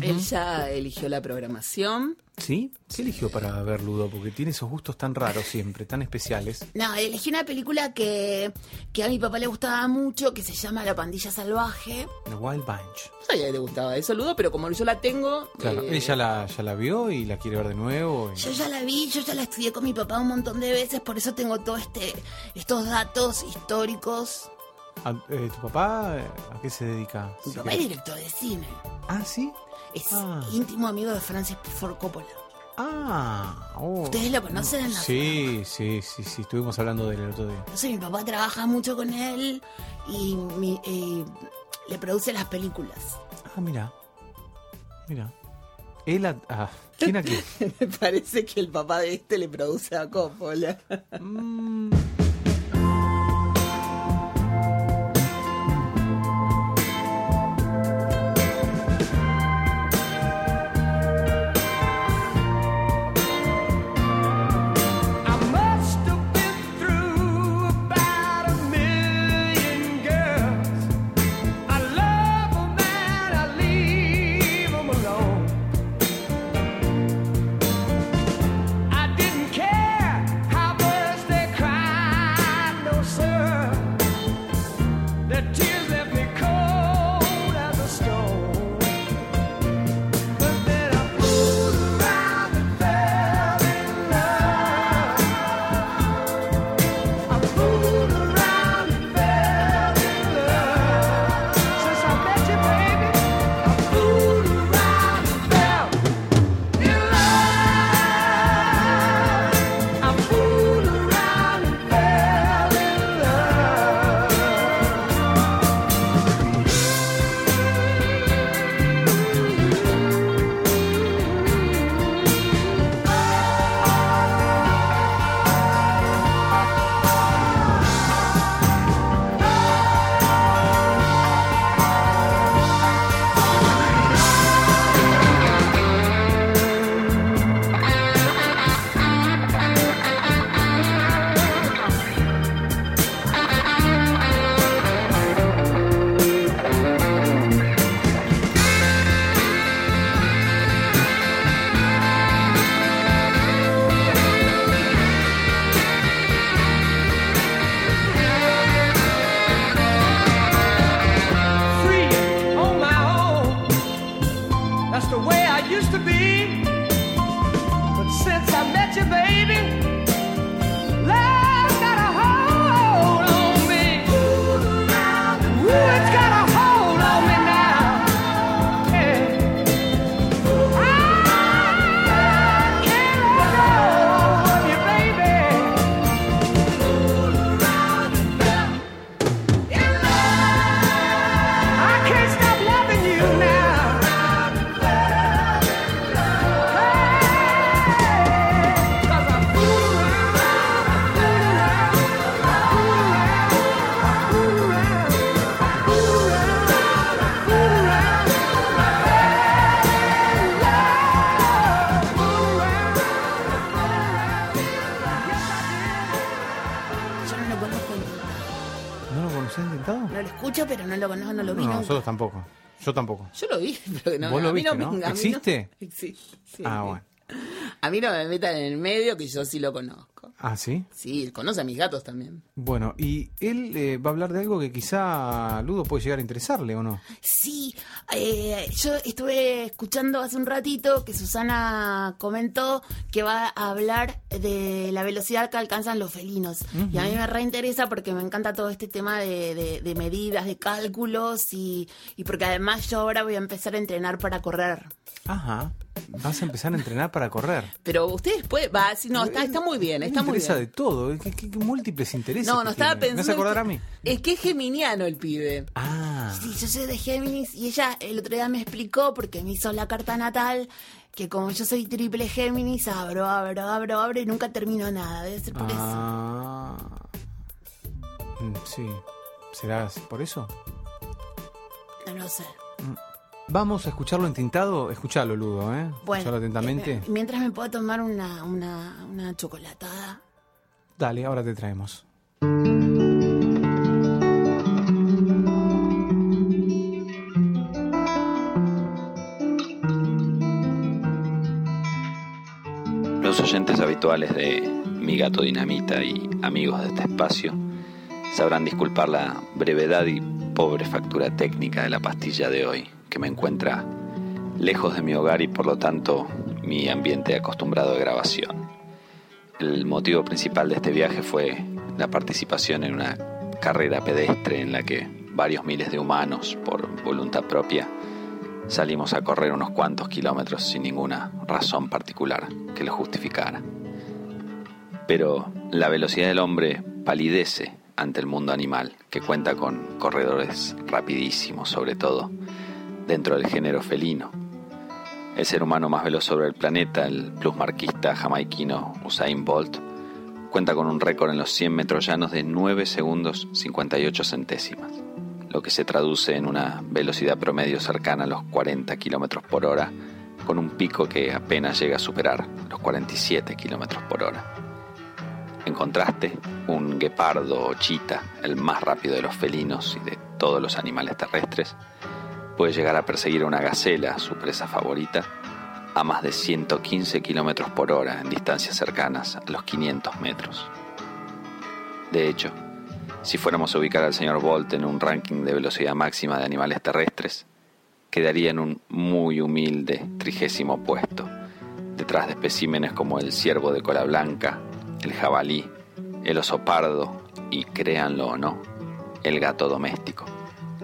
[SPEAKER 2] Él ya eligió la programación.
[SPEAKER 1] ¿Sí? ¿Qué eligió para ver Ludo? Porque tiene esos gustos tan raros siempre, tan especiales.
[SPEAKER 4] No, elegí una película que, que a mi papá le gustaba mucho, que se llama La Pandilla Salvaje.
[SPEAKER 1] The Wild Bunch.
[SPEAKER 2] Sabía que te gustaba eso, Ludo, pero como yo la tengo.
[SPEAKER 1] Claro,
[SPEAKER 2] eh,
[SPEAKER 1] ella la, ya la vio y la quiere ver de nuevo. y-
[SPEAKER 4] Yo ya la vi, yo ya la estudié con mi papá un montón de veces, por eso tengo todos este, estos datos históricos.
[SPEAKER 1] Ah, eh, ¿Tu papá eh, a qué se dedica?
[SPEAKER 4] Mi
[SPEAKER 1] Si
[SPEAKER 4] papá es director de cine.
[SPEAKER 1] Ah, ¿sí?
[SPEAKER 4] Es
[SPEAKER 1] Ah.
[SPEAKER 4] íntimo amigo de Francis Ford Coppola.
[SPEAKER 1] Ah, oh.
[SPEAKER 4] ¿Ustedes lo conocen?
[SPEAKER 1] Sí, sí, sí, sí, estuvimos hablando de él el otro día.
[SPEAKER 4] Entonces mi papá trabaja mucho con él y mi- eh, le produce las películas.
[SPEAKER 1] Ah, mira. Mira. Él a... ah, ¿Quién aquí?
[SPEAKER 2] Me parece que el papá de este le produce a Coppola.
[SPEAKER 1] Mm,
[SPEAKER 4] Yo
[SPEAKER 1] tampoco. Yo
[SPEAKER 2] lo vi, pero que no.
[SPEAKER 1] Vos lo
[SPEAKER 2] a mí
[SPEAKER 1] viste,
[SPEAKER 2] me-
[SPEAKER 1] ¿no?
[SPEAKER 2] a mí
[SPEAKER 1] ¿Existe?
[SPEAKER 2] Existe. sí.
[SPEAKER 1] Ah, bueno.
[SPEAKER 2] A mí no me metan en el medio, que yo sí lo conozco.
[SPEAKER 1] Ah, ¿sí?
[SPEAKER 2] Sí, conoce a mis gatos también.
[SPEAKER 1] Bueno, y él eh, va a hablar de algo que quizá Ludo puede llegar a interesarle, ¿o no?
[SPEAKER 4] Sí, eh, yo estuve escuchando hace un ratito que Susana comentó que va a hablar de la velocidad que alcanzan los felinos. Y a mí me reinteresa porque me encanta todo este tema de, de- de medidas, de cálculos y, y porque además yo ahora voy a empezar a entrenar para correr.
[SPEAKER 1] Ajá. Vas a empezar a entrenar para correr.
[SPEAKER 2] Pero ustedes pueden. Va, sí, no, está, está muy bien, está muy
[SPEAKER 1] interesa
[SPEAKER 2] bien.
[SPEAKER 1] de todo. ¿Qué, qué- qué múltiples intereses.
[SPEAKER 2] No, no estaba
[SPEAKER 1] tiene.
[SPEAKER 2] pensando.
[SPEAKER 1] ¿Me hace acordar
[SPEAKER 2] que-
[SPEAKER 1] a mí?
[SPEAKER 2] Es que es geminiano el pibe.
[SPEAKER 1] Ah.
[SPEAKER 4] Sí, yo soy de Géminis y ella el otro día me explicó porque me hizo la carta natal que como yo soy triple Géminis, abro, abro, abro, abro y nunca termino nada. Debe ser por eso.
[SPEAKER 1] Ah. Mm, Sí. ¿Será por eso?
[SPEAKER 4] No lo sé.
[SPEAKER 1] Vamos a escucharlo entintado. Escuchalo, Ludo, ¿eh?
[SPEAKER 4] Bueno,
[SPEAKER 1] Escuchalo atentamente.
[SPEAKER 4] eh, mientras me puedo tomar una, una, una chocolatada.
[SPEAKER 1] Dale, ahora te traemos.
[SPEAKER 5] Los oyentes habituales de Mi Gato Dinamita y amigos de este espacio sabrán disculpar la brevedad y pobre factura técnica de la pastilla de hoy, que me encuentra lejos de mi hogar y por lo tanto mi ambiente acostumbrado de grabación. El motivo principal de este viaje fue la participación en una carrera pedestre en la que varios miles de humanos, por voluntad propia, salimos a correr unos cuantos kilómetros sin ninguna razón particular que lo justificara. Pero la velocidad del hombre palidece ante el mundo animal, que cuenta con corredores rapidísimos, sobre todo dentro del género felino. El ser humano más veloz sobre el planeta, el plusmarquista jamaiquino Usain Bolt, cuenta con un récord en los 100 metros llanos de 9 segundos 58 centésimas, lo que se traduce en una velocidad promedio cercana a los 40 kilómetros por hora, con un pico que apenas llega a superar los 47 kilómetros por hora. En contraste, un guepardo o chita, el más rápido de los felinos y de todos los animales terrestres, puede llegar a perseguir a una gacela, su presa favorita, a más de 115 kilómetros por hora en distancias cercanas a los 500 metros. De hecho, si fuéramos a ubicar al señor Bolt en un ranking de velocidad máxima de animales terrestres, quedaría en un muy humilde trigésimo puesto, detrás de especímenes como el ciervo de cola blanca, el jabalí, el oso pardo y, créanlo o no, el gato doméstico,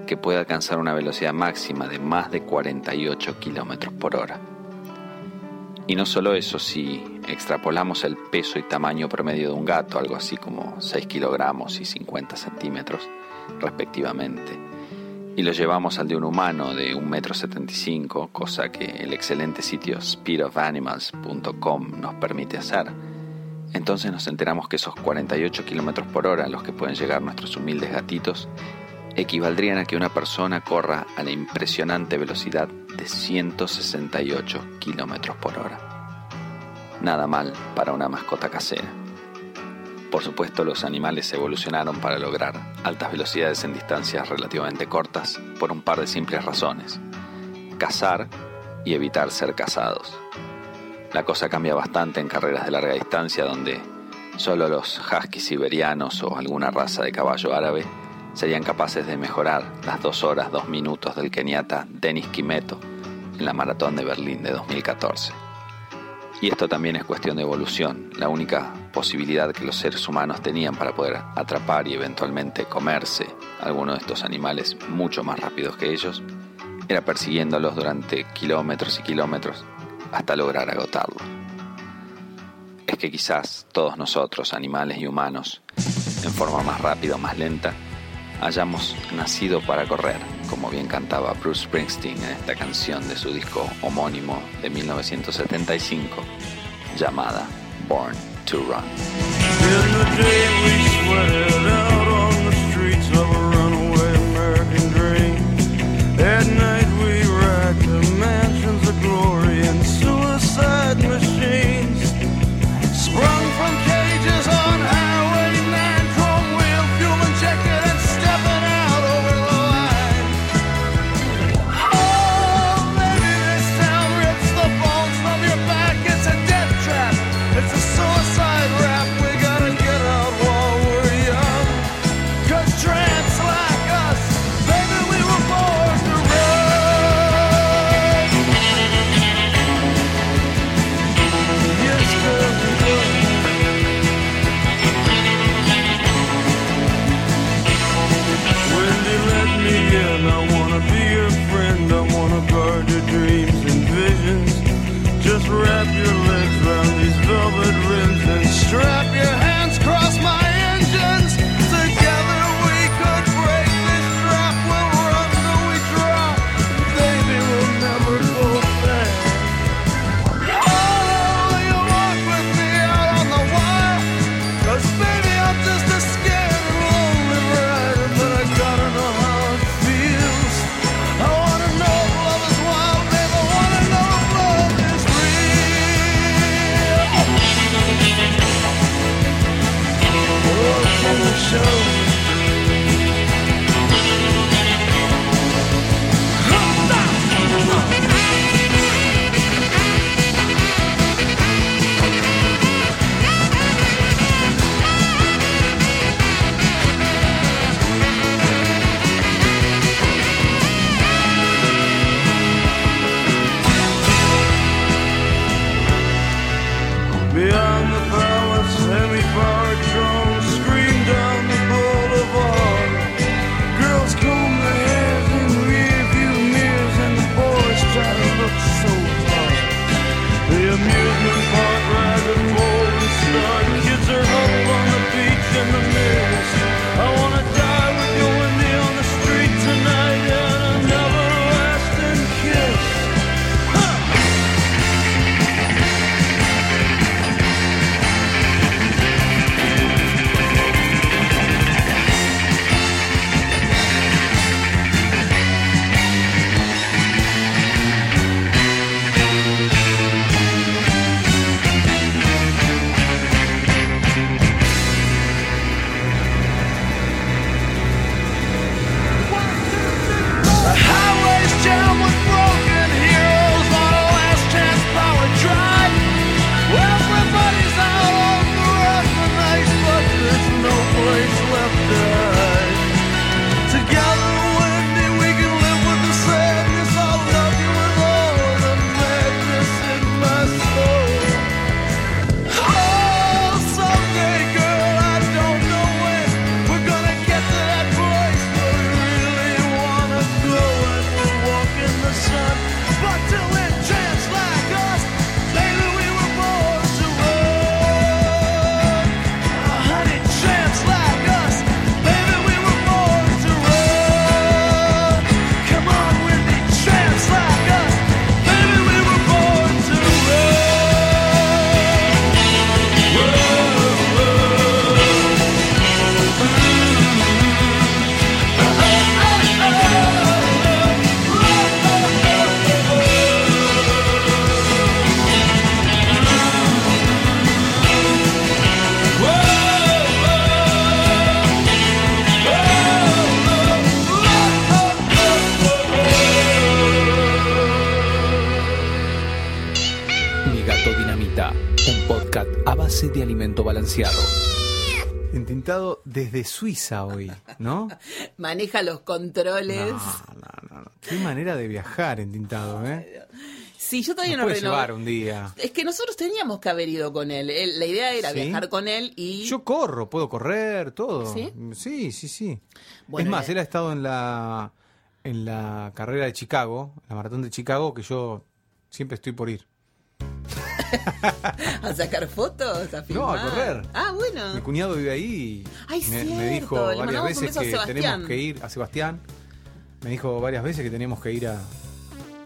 [SPEAKER 5] que puede alcanzar una velocidad máxima de más de 48 kilómetros por hora. Y no solo eso, si extrapolamos el peso y tamaño promedio de un gato, algo así como 6 kilogramos y 50 centímetros, respectivamente, y lo llevamos al de un humano de 1,75 m, cosa que el excelente sitio speedofanimals.com nos permite hacer, entonces nos enteramos que esos 48 kilómetros por hora a los que pueden llegar nuestros humildes gatitos equivaldrían a que una persona corra a la impresionante velocidad de 168 kilómetros por hora. Nada mal para una mascota casera. Por supuesto, los animales evolucionaron para lograr altas velocidades en distancias relativamente cortas por un par de simples razones. Cazar y evitar ser cazados. La cosa cambia bastante en carreras de larga distancia donde solo los huskies siberianos o alguna raza de caballo árabe serían capaces de mejorar las 2 horas 2 minutos del keniata Denis Kimeto en la maratón de Berlín de 2014. Y esto también es cuestión de evolución. La única posibilidad que los seres humanos tenían para poder atrapar y eventualmente comerse alguno de estos animales mucho más rápidos que ellos era persiguiéndolos durante kilómetros y kilómetros hasta lograr agotarlos. Es que quizás todos nosotros, animales y humanos, en forma más rápida o más lenta, hayamos nacido para correr, como bien cantaba Bruce Springsteen en esta canción de su disco homónimo de 1975, llamada Born to Run.
[SPEAKER 1] Desde Suiza hoy, ¿no?
[SPEAKER 2] Maneja los controles.
[SPEAKER 1] No, no, no. Qué manera de viajar entintado, ¿eh?
[SPEAKER 2] Sí, yo todavía
[SPEAKER 1] Nos
[SPEAKER 2] no
[SPEAKER 1] puede
[SPEAKER 2] renové.
[SPEAKER 1] llevar un día.
[SPEAKER 2] Es que nosotros teníamos que haber ido con él. La idea era
[SPEAKER 1] ¿Sí?
[SPEAKER 2] viajar con él y.
[SPEAKER 1] Yo corro, puedo correr, todo.
[SPEAKER 2] ¿Sí?
[SPEAKER 1] Sí, sí, sí.
[SPEAKER 2] Bueno,
[SPEAKER 1] es más,
[SPEAKER 2] eh.
[SPEAKER 1] él ha estado en la en la carrera de Chicago, la maratón de Chicago, que yo siempre estoy por ir.
[SPEAKER 2] a sacar fotos, a
[SPEAKER 1] No,
[SPEAKER 2] filmar.
[SPEAKER 1] a correr.
[SPEAKER 2] Ah, bueno.
[SPEAKER 1] Mi cuñado vive ahí y
[SPEAKER 2] Ay,
[SPEAKER 1] me,
[SPEAKER 2] cierto,
[SPEAKER 1] me dijo
[SPEAKER 2] le
[SPEAKER 1] varias veces que tenemos que ir a Sebastián. Me dijo varias veces que teníamos que ir a,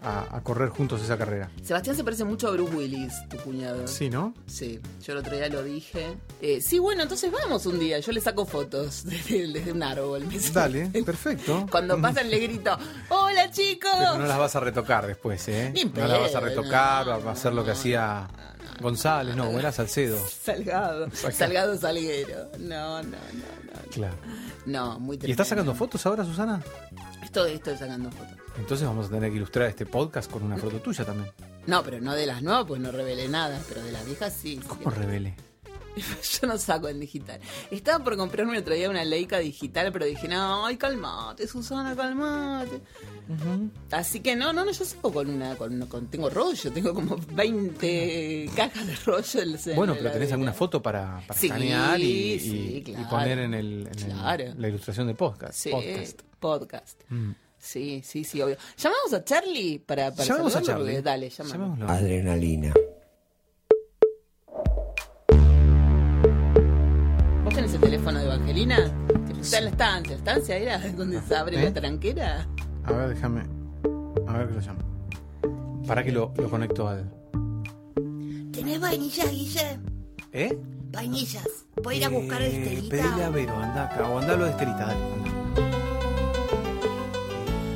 [SPEAKER 1] a- a correr juntos esa carrera.
[SPEAKER 2] Sebastián se parece mucho a Bruce Willis, tu cuñado.
[SPEAKER 1] Sí, ¿no?
[SPEAKER 2] Sí, yo el otro día lo dije. Eh, sí, bueno, entonces vamos un día. Yo le saco fotos desde, desde un árbol.
[SPEAKER 1] Dale, perfecto.
[SPEAKER 2] Cuando pasan le grito, ¡Hola chicos!
[SPEAKER 1] Pero no las vas a retocar después, ¿eh?
[SPEAKER 2] Ni
[SPEAKER 1] no las vas a retocar
[SPEAKER 2] no,
[SPEAKER 1] a hacer lo que hacía González, no, era Salcedo.
[SPEAKER 2] Salgado, Salgado Salguero. No, no, no, no.
[SPEAKER 1] Claro.
[SPEAKER 2] No, muy
[SPEAKER 1] ¿Y
[SPEAKER 2] tremendo.
[SPEAKER 1] estás sacando fotos ahora, Susana?
[SPEAKER 2] Estoy, estoy sacando fotos.
[SPEAKER 1] Entonces vamos a tener que ilustrar este podcast con una foto tuya también.
[SPEAKER 2] No, pero no de las nuevas, pues no revelé nada. Pero de las viejas sí. sí
[SPEAKER 1] ¿Cómo
[SPEAKER 2] que-
[SPEAKER 1] revele?
[SPEAKER 2] Yo no saco en digital. Estaba por comprarme el otro día una Leica digital, pero dije, no, ay, calmate, Susana, calmate. Así que no, no, no, yo saco con una, con, con- tengo rollo, tengo como 20 cajas de rollo. en
[SPEAKER 1] Bueno,
[SPEAKER 2] en
[SPEAKER 1] pero tenés alguna foto para, para
[SPEAKER 2] Sí,
[SPEAKER 1] escanear y, y-
[SPEAKER 2] sí,
[SPEAKER 1] y
[SPEAKER 2] claro.
[SPEAKER 1] poner en, el, en el-
[SPEAKER 2] Claro.
[SPEAKER 1] la ilustración del podcast.
[SPEAKER 2] Sí,
[SPEAKER 1] podcast.
[SPEAKER 2] podcast.
[SPEAKER 1] Mm.
[SPEAKER 2] Sí, sí, sí, obvio. ¿Llamamos a Charlie para, para
[SPEAKER 1] Llamemos a? Charlie.
[SPEAKER 2] Dale, llamamos.
[SPEAKER 1] Llamémoslo.
[SPEAKER 6] Adrenalina.
[SPEAKER 2] ¿Vos tenés el teléfono de Evangelina? Que está en la estancia. ¿La estancia era donde se abre
[SPEAKER 1] ¿Eh?
[SPEAKER 2] la tranquera?
[SPEAKER 1] A ver, déjame. A ver que lo llamo. Para que lo, lo conecto al.
[SPEAKER 4] ¿Tenés vainillas, Guille?
[SPEAKER 1] ¿Eh?
[SPEAKER 4] Vainillas. Voy a ir a buscar
[SPEAKER 1] Eh,
[SPEAKER 4] Estelita.
[SPEAKER 1] Pedile a Vero, anda acá. O andalo de Estelita, dale. anda.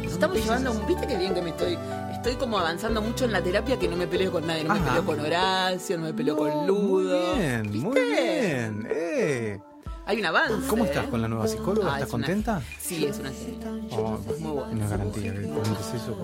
[SPEAKER 2] Nos estamos llevando un... ¿Viste qué bien que me estoy? Estoy como avanzando mucho en la terapia que no me peleo con nadie. No me peleo con Horacio, no me peleo con Ludo.
[SPEAKER 1] Muy bien, muy bien. Eh.
[SPEAKER 2] Hay un avance.
[SPEAKER 1] ¿Cómo estás con la nueva psicóloga?
[SPEAKER 2] Ah,
[SPEAKER 1] ¿Estás
[SPEAKER 2] es una-
[SPEAKER 1] contenta?
[SPEAKER 2] Sí, es una.
[SPEAKER 1] Oh,
[SPEAKER 2] Muy.
[SPEAKER 1] No es garantía que comentes eso.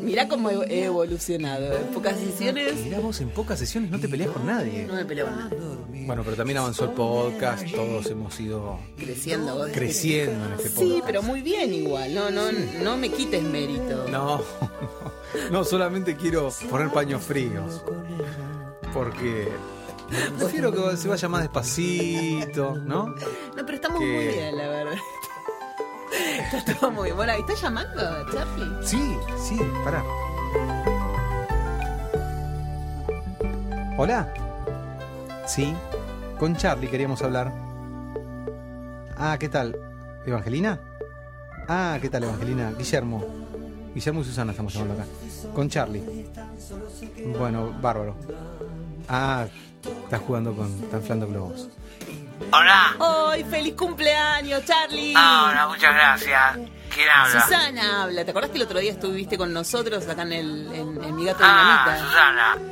[SPEAKER 2] Mirá cómo he he evolucionado. En pocas sesiones
[SPEAKER 1] Mirá vos, en pocas sesiones no te peleas con nadie.
[SPEAKER 2] no me peleo con nadie.
[SPEAKER 1] Bueno, pero también avanzó el podcast, todos hemos ido
[SPEAKER 2] Creciendo. vos.
[SPEAKER 1] creciendo en este podcast.
[SPEAKER 2] Sí, pero muy bien igual. No, no, no me quites mérito.
[SPEAKER 1] No, no, no, solamente quiero poner paños fríos. Porque prefiero que se vaya más despacito, ¿no?
[SPEAKER 2] No, pero estamos
[SPEAKER 1] Que-
[SPEAKER 2] muy bien, la verdad. Está todo muy. Bueno, ¿estás llamando, Charlie?
[SPEAKER 1] Sí, sí, pará. Hola. Sí, con Charlie queríamos hablar. Ah, ¿qué tal? ¿Evangelina? Ah, ¿qué tal, Evangelina? Guillermo. Guillermo y Susana estamos llamando acá. Con Charlie. Bueno, bárbaro. Ah, estás jugando con. Están inflando globos.
[SPEAKER 7] Hola.
[SPEAKER 2] ¡Ay, feliz cumpleaños, Charlie!
[SPEAKER 7] Ah, hola, muchas gracias. ¿Quién habla?
[SPEAKER 2] Susana habla. ¿Te acordás que el otro día estuviste con nosotros acá en, el, en, en Mi Gato
[SPEAKER 7] Ah,
[SPEAKER 2] Dinamita?
[SPEAKER 7] Susana.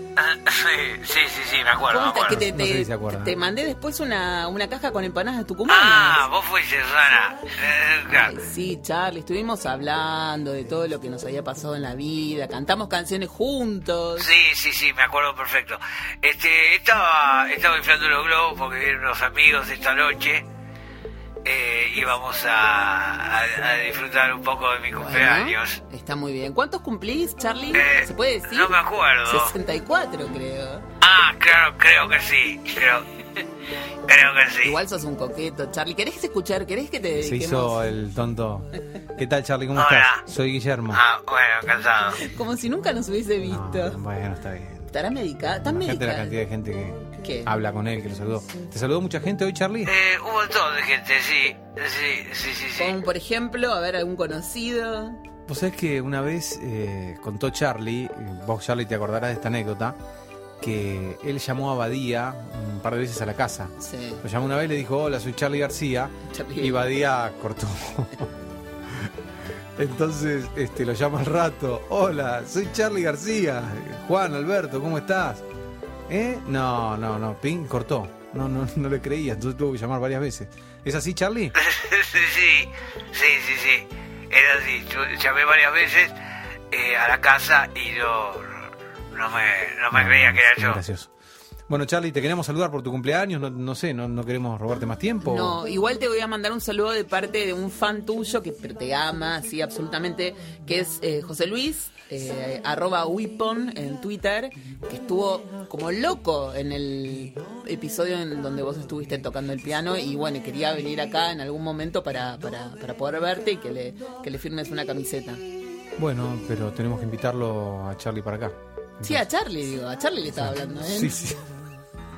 [SPEAKER 7] Sí, sí, sí, sí, me acuerdo, me
[SPEAKER 2] ¿Cómo estás?
[SPEAKER 7] acuerdo.
[SPEAKER 2] Que te,
[SPEAKER 1] No sé
[SPEAKER 2] te-
[SPEAKER 1] si se acuerda.
[SPEAKER 2] te mandé después una, una caja con empanadas tucumanas.
[SPEAKER 7] Ah, vos fuiste Susana. Eh, claro.
[SPEAKER 2] Ay, sí, Charlie, estuvimos hablando de todo lo que nos había pasado en la vida, cantamos canciones juntos.
[SPEAKER 7] Sí, sí, sí, me acuerdo perfecto. Este, estaba, estaba inflando los globos porque vienen unos amigos esta noche. Eh, íbamos a, a- a disfrutar un poco de mi
[SPEAKER 2] Bueno,
[SPEAKER 7] cumpleaños.
[SPEAKER 2] está muy bien. ¿Cuántos cumplís, Charlie?
[SPEAKER 7] Eh,
[SPEAKER 2] ¿Se puede decir?
[SPEAKER 7] no me acuerdo.
[SPEAKER 2] 64, creo.
[SPEAKER 7] Ah, claro, creo que sí. Creo, creo que sí.
[SPEAKER 2] Igual sos un coqueto, Charlie. ¿Querés escuchar? ¿Querés que te
[SPEAKER 1] Se
[SPEAKER 2] dediquemos?
[SPEAKER 1] hizo el tonto. ¿Qué tal, Charlie? ¿Cómo
[SPEAKER 7] Hola.
[SPEAKER 1] estás? Soy Guillermo.
[SPEAKER 7] Ah, bueno, cansado.
[SPEAKER 2] Como si nunca nos hubiese visto.
[SPEAKER 1] No, bueno, está bien.
[SPEAKER 2] ¿Estará medicada? ¿Estás
[SPEAKER 1] la cantidad de gente que
[SPEAKER 2] ¿Qué?
[SPEAKER 1] habla con él, que lo saludó. ¿Te saludó mucha gente hoy, Charlie?
[SPEAKER 7] Eh, un montón de gente, sí. Sí, sí, sí, sí.
[SPEAKER 2] Como por ejemplo, a ver, algún conocido.
[SPEAKER 1] Vos sabés que una vez eh, contó Charlie, eh, vos Charlie te acordarás de esta anécdota, que él llamó a Badía un par de veces a la casa.
[SPEAKER 2] Sí.
[SPEAKER 1] Lo llamó una vez y le dijo, hola, soy Charlie García.
[SPEAKER 2] Charlie.
[SPEAKER 1] Y Badía cortó. Entonces este, lo llama al rato, hola, soy Charlie García. Juan, Alberto, ¿cómo estás? ¿Eh? No, no, no, Ping cortó. No, no, no le creía, entonces tuvo que llamar varias veces. ¿Es así, Charlie?
[SPEAKER 7] sí, sí, sí, sí, sí. Era así. Yo llamé varias veces eh, a la casa y no, no me, no me creía que era yo.
[SPEAKER 8] gracioso. Bueno, Charlie, te queremos saludar por tu cumpleaños. No, no sé, no, no queremos robarte más tiempo.
[SPEAKER 2] No, igual te voy a mandar un saludo de parte de un fan tuyo que te ama, así absolutamente, que es eh, José Luis, eh, arroba Wipon en Twitter, que estuvo como loco en el episodio en donde vos estuviste tocando el piano y bueno, quería venir acá en algún momento para, para, para poder verte y que le, que le firmes una camiseta.
[SPEAKER 8] Bueno, pero tenemos que invitarlo a Charlie para acá.
[SPEAKER 2] Sí, a Charlie, digo, a Charlie le estaba hablando, ¿eh?
[SPEAKER 8] Sí, sí.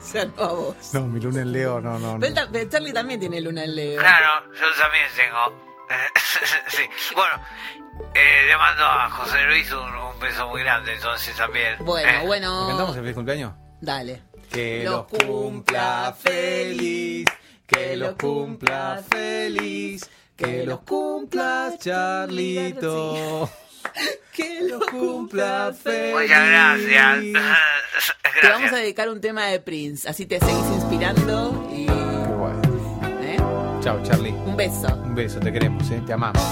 [SPEAKER 2] O sea, no a vos.
[SPEAKER 8] No, mi luna en Leo, no, no.
[SPEAKER 2] Pero Charlie también tiene luna en Leo.
[SPEAKER 7] Claro, yo también tengo. sí. Bueno, eh, le mando a José Luis un, un beso muy grande, entonces también.
[SPEAKER 2] Bueno,
[SPEAKER 7] Eh,
[SPEAKER 8] ¿Le
[SPEAKER 2] bueno.
[SPEAKER 8] cantamos el feliz cumpleaños?
[SPEAKER 2] Dale.
[SPEAKER 8] Que
[SPEAKER 2] los cumpla feliz,
[SPEAKER 8] que los cumpla feliz, que los cumpla Charlito.
[SPEAKER 2] Que lo
[SPEAKER 8] cumpla feliz.
[SPEAKER 7] Muchas gracias.
[SPEAKER 2] Te vamos a dedicar un tema de Prince, así te seguís inspirando y...
[SPEAKER 8] Qué bueno.
[SPEAKER 2] ¿eh?
[SPEAKER 8] Chao, Charlie.
[SPEAKER 2] Un beso.
[SPEAKER 8] Un beso, te queremos, ¿eh? te amamos.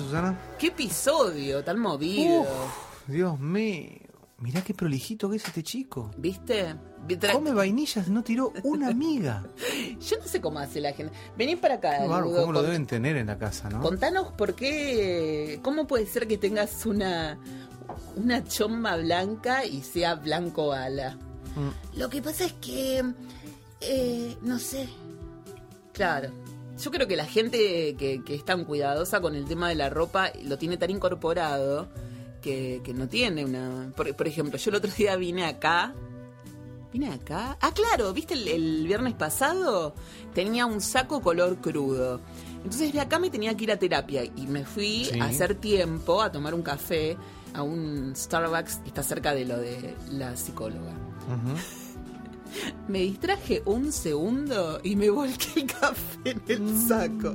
[SPEAKER 1] Mañana.
[SPEAKER 2] Qué episodio tan movido.
[SPEAKER 1] Uf, Dios mío. Mirá qué prolijito que es este chico.
[SPEAKER 2] ¿Viste? Tra-
[SPEAKER 1] Come vainillas, no tiró una miga.
[SPEAKER 2] Yo no sé cómo hace la gente. Vení para acá.
[SPEAKER 1] Qué
[SPEAKER 2] Ludo,
[SPEAKER 1] ¿Cómo lo
[SPEAKER 2] cont-
[SPEAKER 1] deben tener en la casa, no?
[SPEAKER 2] Contanos por qué. ¿Cómo puede ser que tengas una. Una chomba blanca y sea blanco ala?
[SPEAKER 4] Lo que pasa es que, eh, no sé,
[SPEAKER 2] Claro. Yo creo que la gente que, que es tan cuidadosa con el tema de la ropa lo tiene tan incorporado que, que no tiene una... Por, por ejemplo, yo el otro día vine acá... ¿Vine acá? Ah, claro, ¿viste el, el viernes pasado? Tenía un saco color crudo. Entonces de acá me tenía que ir a terapia y me fui
[SPEAKER 1] Sí.
[SPEAKER 2] a hacer tiempo, a tomar un café a un Starbucks que está cerca de lo de la psicóloga. Me distraje un segundo y me volqué el café en el saco.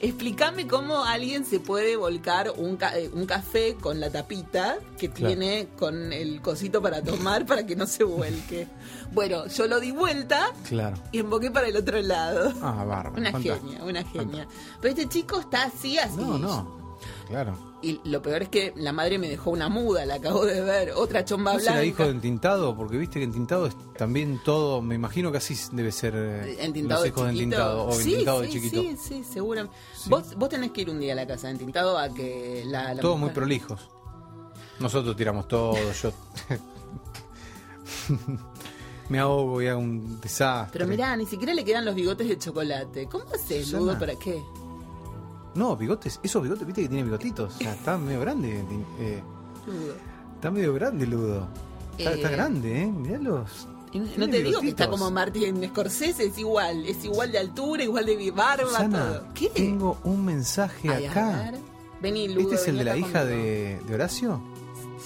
[SPEAKER 2] Explícame cómo alguien se puede volcar un, ca- eh, un café con la tapita que
[SPEAKER 1] Claro.
[SPEAKER 2] tiene con el cosito para tomar para que no se vuelque. Bueno, yo lo di vuelta
[SPEAKER 1] Claro.
[SPEAKER 2] y emboqué para el otro lado.
[SPEAKER 1] Ah, bárbaro.
[SPEAKER 2] Una
[SPEAKER 1] fantástico.
[SPEAKER 2] genia, una genia. Pero este chico está así, así.
[SPEAKER 1] No, no. Claro.
[SPEAKER 2] Y lo peor es que la madre me dejó una muda, la acabo de ver, otra chomba
[SPEAKER 1] ¿No
[SPEAKER 2] blanca.
[SPEAKER 1] la dijo de entintado? Porque viste que entintado es también todo. Me imagino que así debe ser. eh,
[SPEAKER 2] Entintado
[SPEAKER 1] los hijos de entintado. O
[SPEAKER 2] sí,
[SPEAKER 1] entintado de
[SPEAKER 2] sí,
[SPEAKER 1] chiquito.
[SPEAKER 2] Sí, sí, seguramente. Vos, vos tenés que ir un día a la casa de entintado a que la, la
[SPEAKER 1] Todos muy prolijos. Nosotros tiramos todo. Yo. Me ahogo y hago un desastre.
[SPEAKER 2] Pero mirá, ni siquiera le quedan los bigotes de chocolate. ¿Cómo haces. Ludo, para qué?
[SPEAKER 1] No, bigotes. Esos bigotes, viste que tiene bigotitos. O sea, está medio grande. eh,
[SPEAKER 2] Ludo.
[SPEAKER 1] está medio grande, Ludo. Está,
[SPEAKER 2] Eh,
[SPEAKER 1] está grande, ¿eh? Míralos.
[SPEAKER 2] No te digo que está como Martin Scorsese, es igual. Es igual de altura, igual de barba,
[SPEAKER 1] Susana,
[SPEAKER 2] todo. ¿Qué?
[SPEAKER 1] tengo un mensaje
[SPEAKER 2] Ay,
[SPEAKER 1] acá.
[SPEAKER 2] Vení, Ludo.
[SPEAKER 1] ¿Este es el de la hija de Horacio?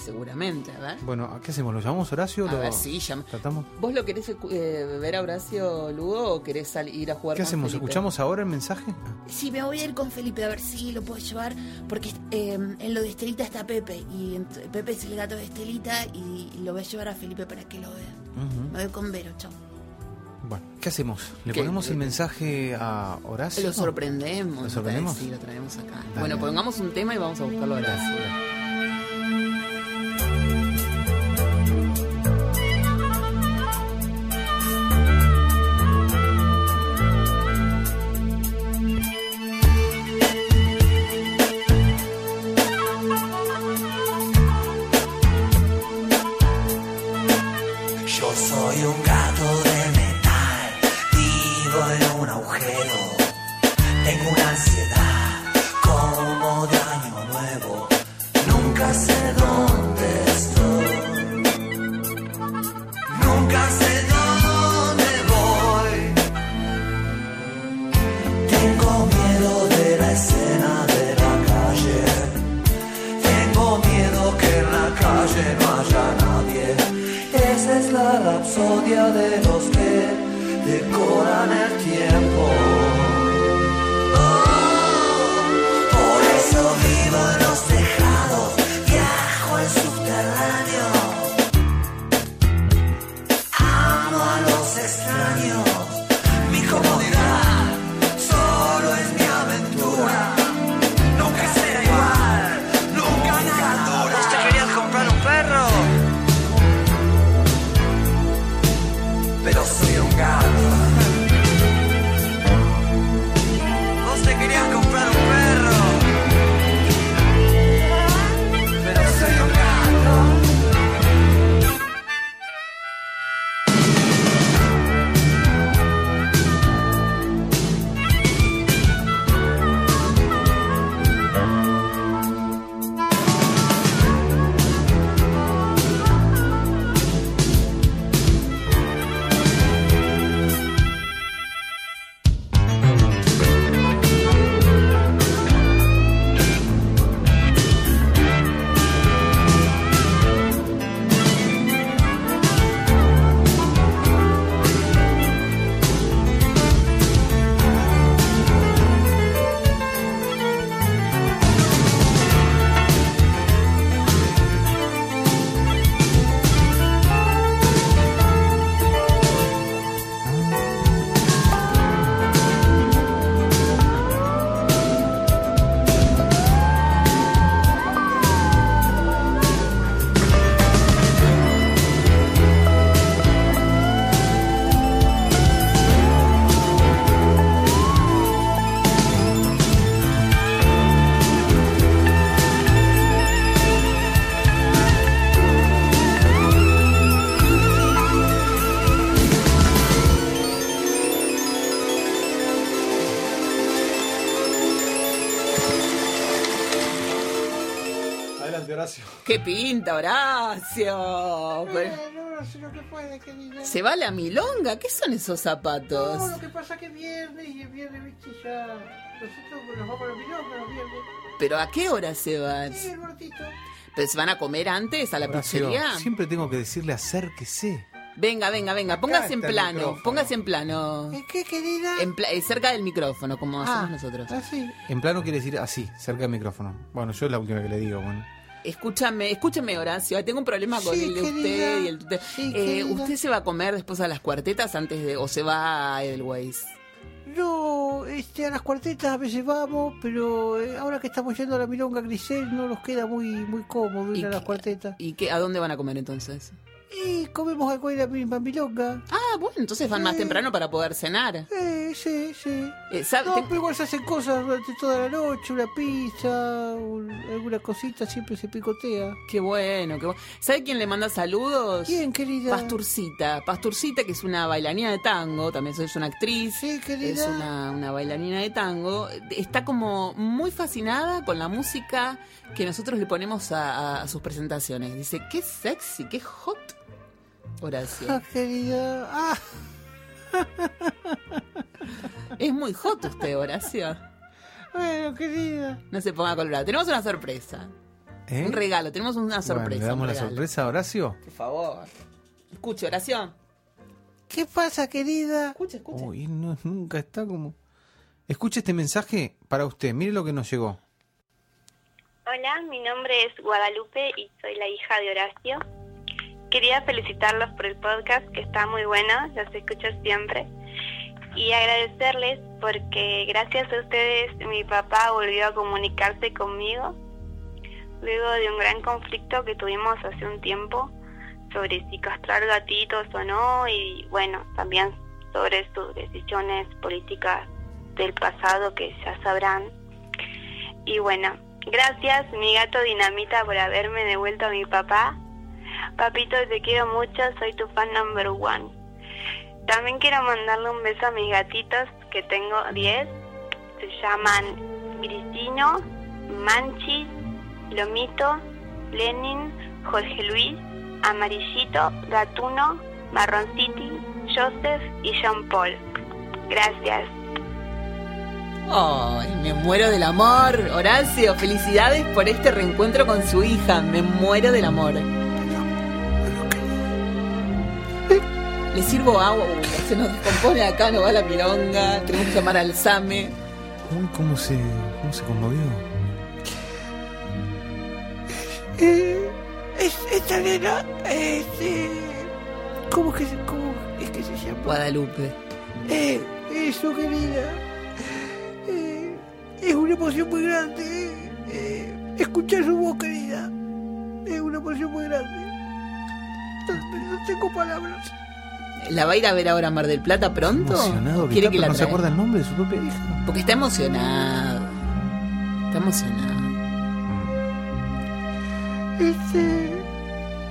[SPEAKER 2] Seguramente, a ver.
[SPEAKER 1] Bueno, ¿qué hacemos? ¿Lo llamamos Horacio?
[SPEAKER 2] A
[SPEAKER 1] ¿Lo
[SPEAKER 2] ver, sí, llama.
[SPEAKER 1] tratamos?
[SPEAKER 2] ¿Vos lo querés eh, ver a Horacio Ludo o querés ir a jugar
[SPEAKER 1] ¿Qué
[SPEAKER 2] con
[SPEAKER 1] hacemos?
[SPEAKER 2] Felipe?
[SPEAKER 1] ¿Escuchamos ahora el mensaje?
[SPEAKER 4] Sí, me voy a ir con Felipe a ver si lo puedo llevar, porque eh, en lo de Estelita está Pepe, y Pepe es el gato de Estelita, y lo voy a llevar a Felipe para que lo vea.
[SPEAKER 1] Ujú.
[SPEAKER 4] Me voy con Vero, chao.
[SPEAKER 1] Bueno, ¿qué hacemos? ¿Le
[SPEAKER 2] ¿Qué?
[SPEAKER 1] ponemos el mensaje a Horacio?
[SPEAKER 2] Lo sorprendemos.
[SPEAKER 1] ¿Lo sorprendemos?
[SPEAKER 2] Sí, lo traemos acá.
[SPEAKER 1] Dale,
[SPEAKER 2] bueno, pongamos un tema y vamos a buscarlo a Horacio.
[SPEAKER 9] Miedo que en la calle no haya nadie. Esa es la rapsodia de los que decoran el tiempo.
[SPEAKER 2] ¡Qué pinta, Horacio! Pero-
[SPEAKER 10] no lo que puede, querida.
[SPEAKER 2] ¿Se va a la milonga? ¿Qué son esos zapatos?
[SPEAKER 10] No, lo que pasa que es viernes y el viernes, viste, ya. Nosotros nos vamos a la milonga los viernes.
[SPEAKER 2] ¿Pero a qué hora se van?
[SPEAKER 10] Sí, el ratito.
[SPEAKER 2] ¿Pero se van a comer antes a la
[SPEAKER 1] Horacio,
[SPEAKER 2] pizzería?
[SPEAKER 1] siempre tengo que decirle acérquese.
[SPEAKER 2] Venga, venga, venga, póngase en plano,
[SPEAKER 1] micrófono.
[SPEAKER 2] póngase en plano.
[SPEAKER 10] ¿En qué, querida?
[SPEAKER 2] En pla- eh, cerca del micrófono, como hacemos
[SPEAKER 10] ah,
[SPEAKER 2] nosotros.
[SPEAKER 10] Así.
[SPEAKER 1] En plano quiere decir así, cerca del micrófono. Bueno, yo es la última que le digo, bueno.
[SPEAKER 2] Escúchame, escúchame, Horacio. Tengo un problema con
[SPEAKER 10] Sí,
[SPEAKER 2] el de
[SPEAKER 10] querida.
[SPEAKER 2] usted y el usted.
[SPEAKER 10] Sí,
[SPEAKER 2] Eh. ¿Usted se va a comer después a las cuartetas antes de. o se va a Edelweiss?
[SPEAKER 10] No, este, a las cuartetas a veces vamos, pero eh, ahora que estamos yendo a la milonga Grisel no nos queda muy muy cómodo ir
[SPEAKER 2] ¿Y
[SPEAKER 10] a las cuartetas.
[SPEAKER 2] ¿Y qué, a dónde van a comer entonces?
[SPEAKER 10] Y comemos algo en la misma milonga.
[SPEAKER 2] Ah, bueno, entonces van más temprano para poder cenar.
[SPEAKER 10] Eh, sí, sí.
[SPEAKER 2] Eh, ¿sabe-
[SPEAKER 10] No,
[SPEAKER 2] te-
[SPEAKER 10] pero igual se hacen cosas durante toda la noche, una pizza, un- alguna cosita siempre se picotea.
[SPEAKER 2] Qué bueno, qué bueno. ¿Sabe quién le manda saludos?
[SPEAKER 10] ¿Quién, querida?
[SPEAKER 2] Pasturcita. Pasturcita, que es una bailarina de tango, también es una actriz.
[SPEAKER 10] Sí, querida.
[SPEAKER 2] Es una, una bailarina de tango. Está como muy fascinada con la música que nosotros le ponemos a, a- a sus presentaciones. Dice, qué sexy, qué hot. Horacio.
[SPEAKER 10] Ah, querida. Ah,
[SPEAKER 2] Es muy hot usted, Horacio.
[SPEAKER 10] bueno, querida.
[SPEAKER 2] No se ponga colorado. Tenemos una sorpresa.
[SPEAKER 1] ¿Eh?
[SPEAKER 2] Un regalo, tenemos una sorpresa.
[SPEAKER 1] Bueno, ¿Le damos la sorpresa a Horacio?
[SPEAKER 2] Por favor. Escuche, Horacio.
[SPEAKER 10] ¿Qué pasa, querida?
[SPEAKER 2] Escuche, escuche.
[SPEAKER 1] Uy, no, nunca está como... Escuche este mensaje para usted, mire lo que nos llegó.
[SPEAKER 11] Hola, mi nombre es Guadalupe y soy la hija de Horacio. Quería felicitarlos por el podcast que está muy bueno, los escucho siempre. Y agradecerles porque gracias a ustedes mi papá volvió a comunicarse conmigo luego de un gran conflicto que tuvimos hace un tiempo sobre si castrar gatitos o no y bueno, también sobre sus decisiones políticas del pasado que ya sabrán. Y bueno, gracias mi gato Dinamita por haberme devuelto a mi papá. Papito, te quiero mucho, soy tu fan number one. También quiero mandarle un beso a mis gatitos, que tengo 10. Se llaman Grisino, Manchis, Lomito, Lenin, Jorge Luis, Amarillito, Gatuno, Marronciti, Joseph y Jean Paul. Gracias.
[SPEAKER 2] Ay, me muero del amor. Horacio, felicidades por este reencuentro con su hija. Me muero del amor. Le sirvo agua. Uy, se nos descompone acá, no va la milonga. Tenemos que llamar al SAME.
[SPEAKER 1] Uy, ¿cómo se, cómo se conmovió?
[SPEAKER 10] Eh, es, esta nena, este... ¿Cómo que, cómo es que se llama?
[SPEAKER 2] Guadalupe.
[SPEAKER 10] Eh, eso, querida. Eh, es una emoción muy grande. eh, escuchar su voz, querida. Es una emoción muy grande. No, no tengo palabras.
[SPEAKER 2] ¿La va a ir a ver ahora a Mar del Plata pronto?
[SPEAKER 1] Emocionado
[SPEAKER 2] ¿O
[SPEAKER 1] que
[SPEAKER 2] quiere
[SPEAKER 1] está,
[SPEAKER 2] que
[SPEAKER 1] pero
[SPEAKER 2] la
[SPEAKER 1] no se acuerda el nombre de su propia hija.
[SPEAKER 2] Porque está emocionado. Está emocionado.
[SPEAKER 10] Este.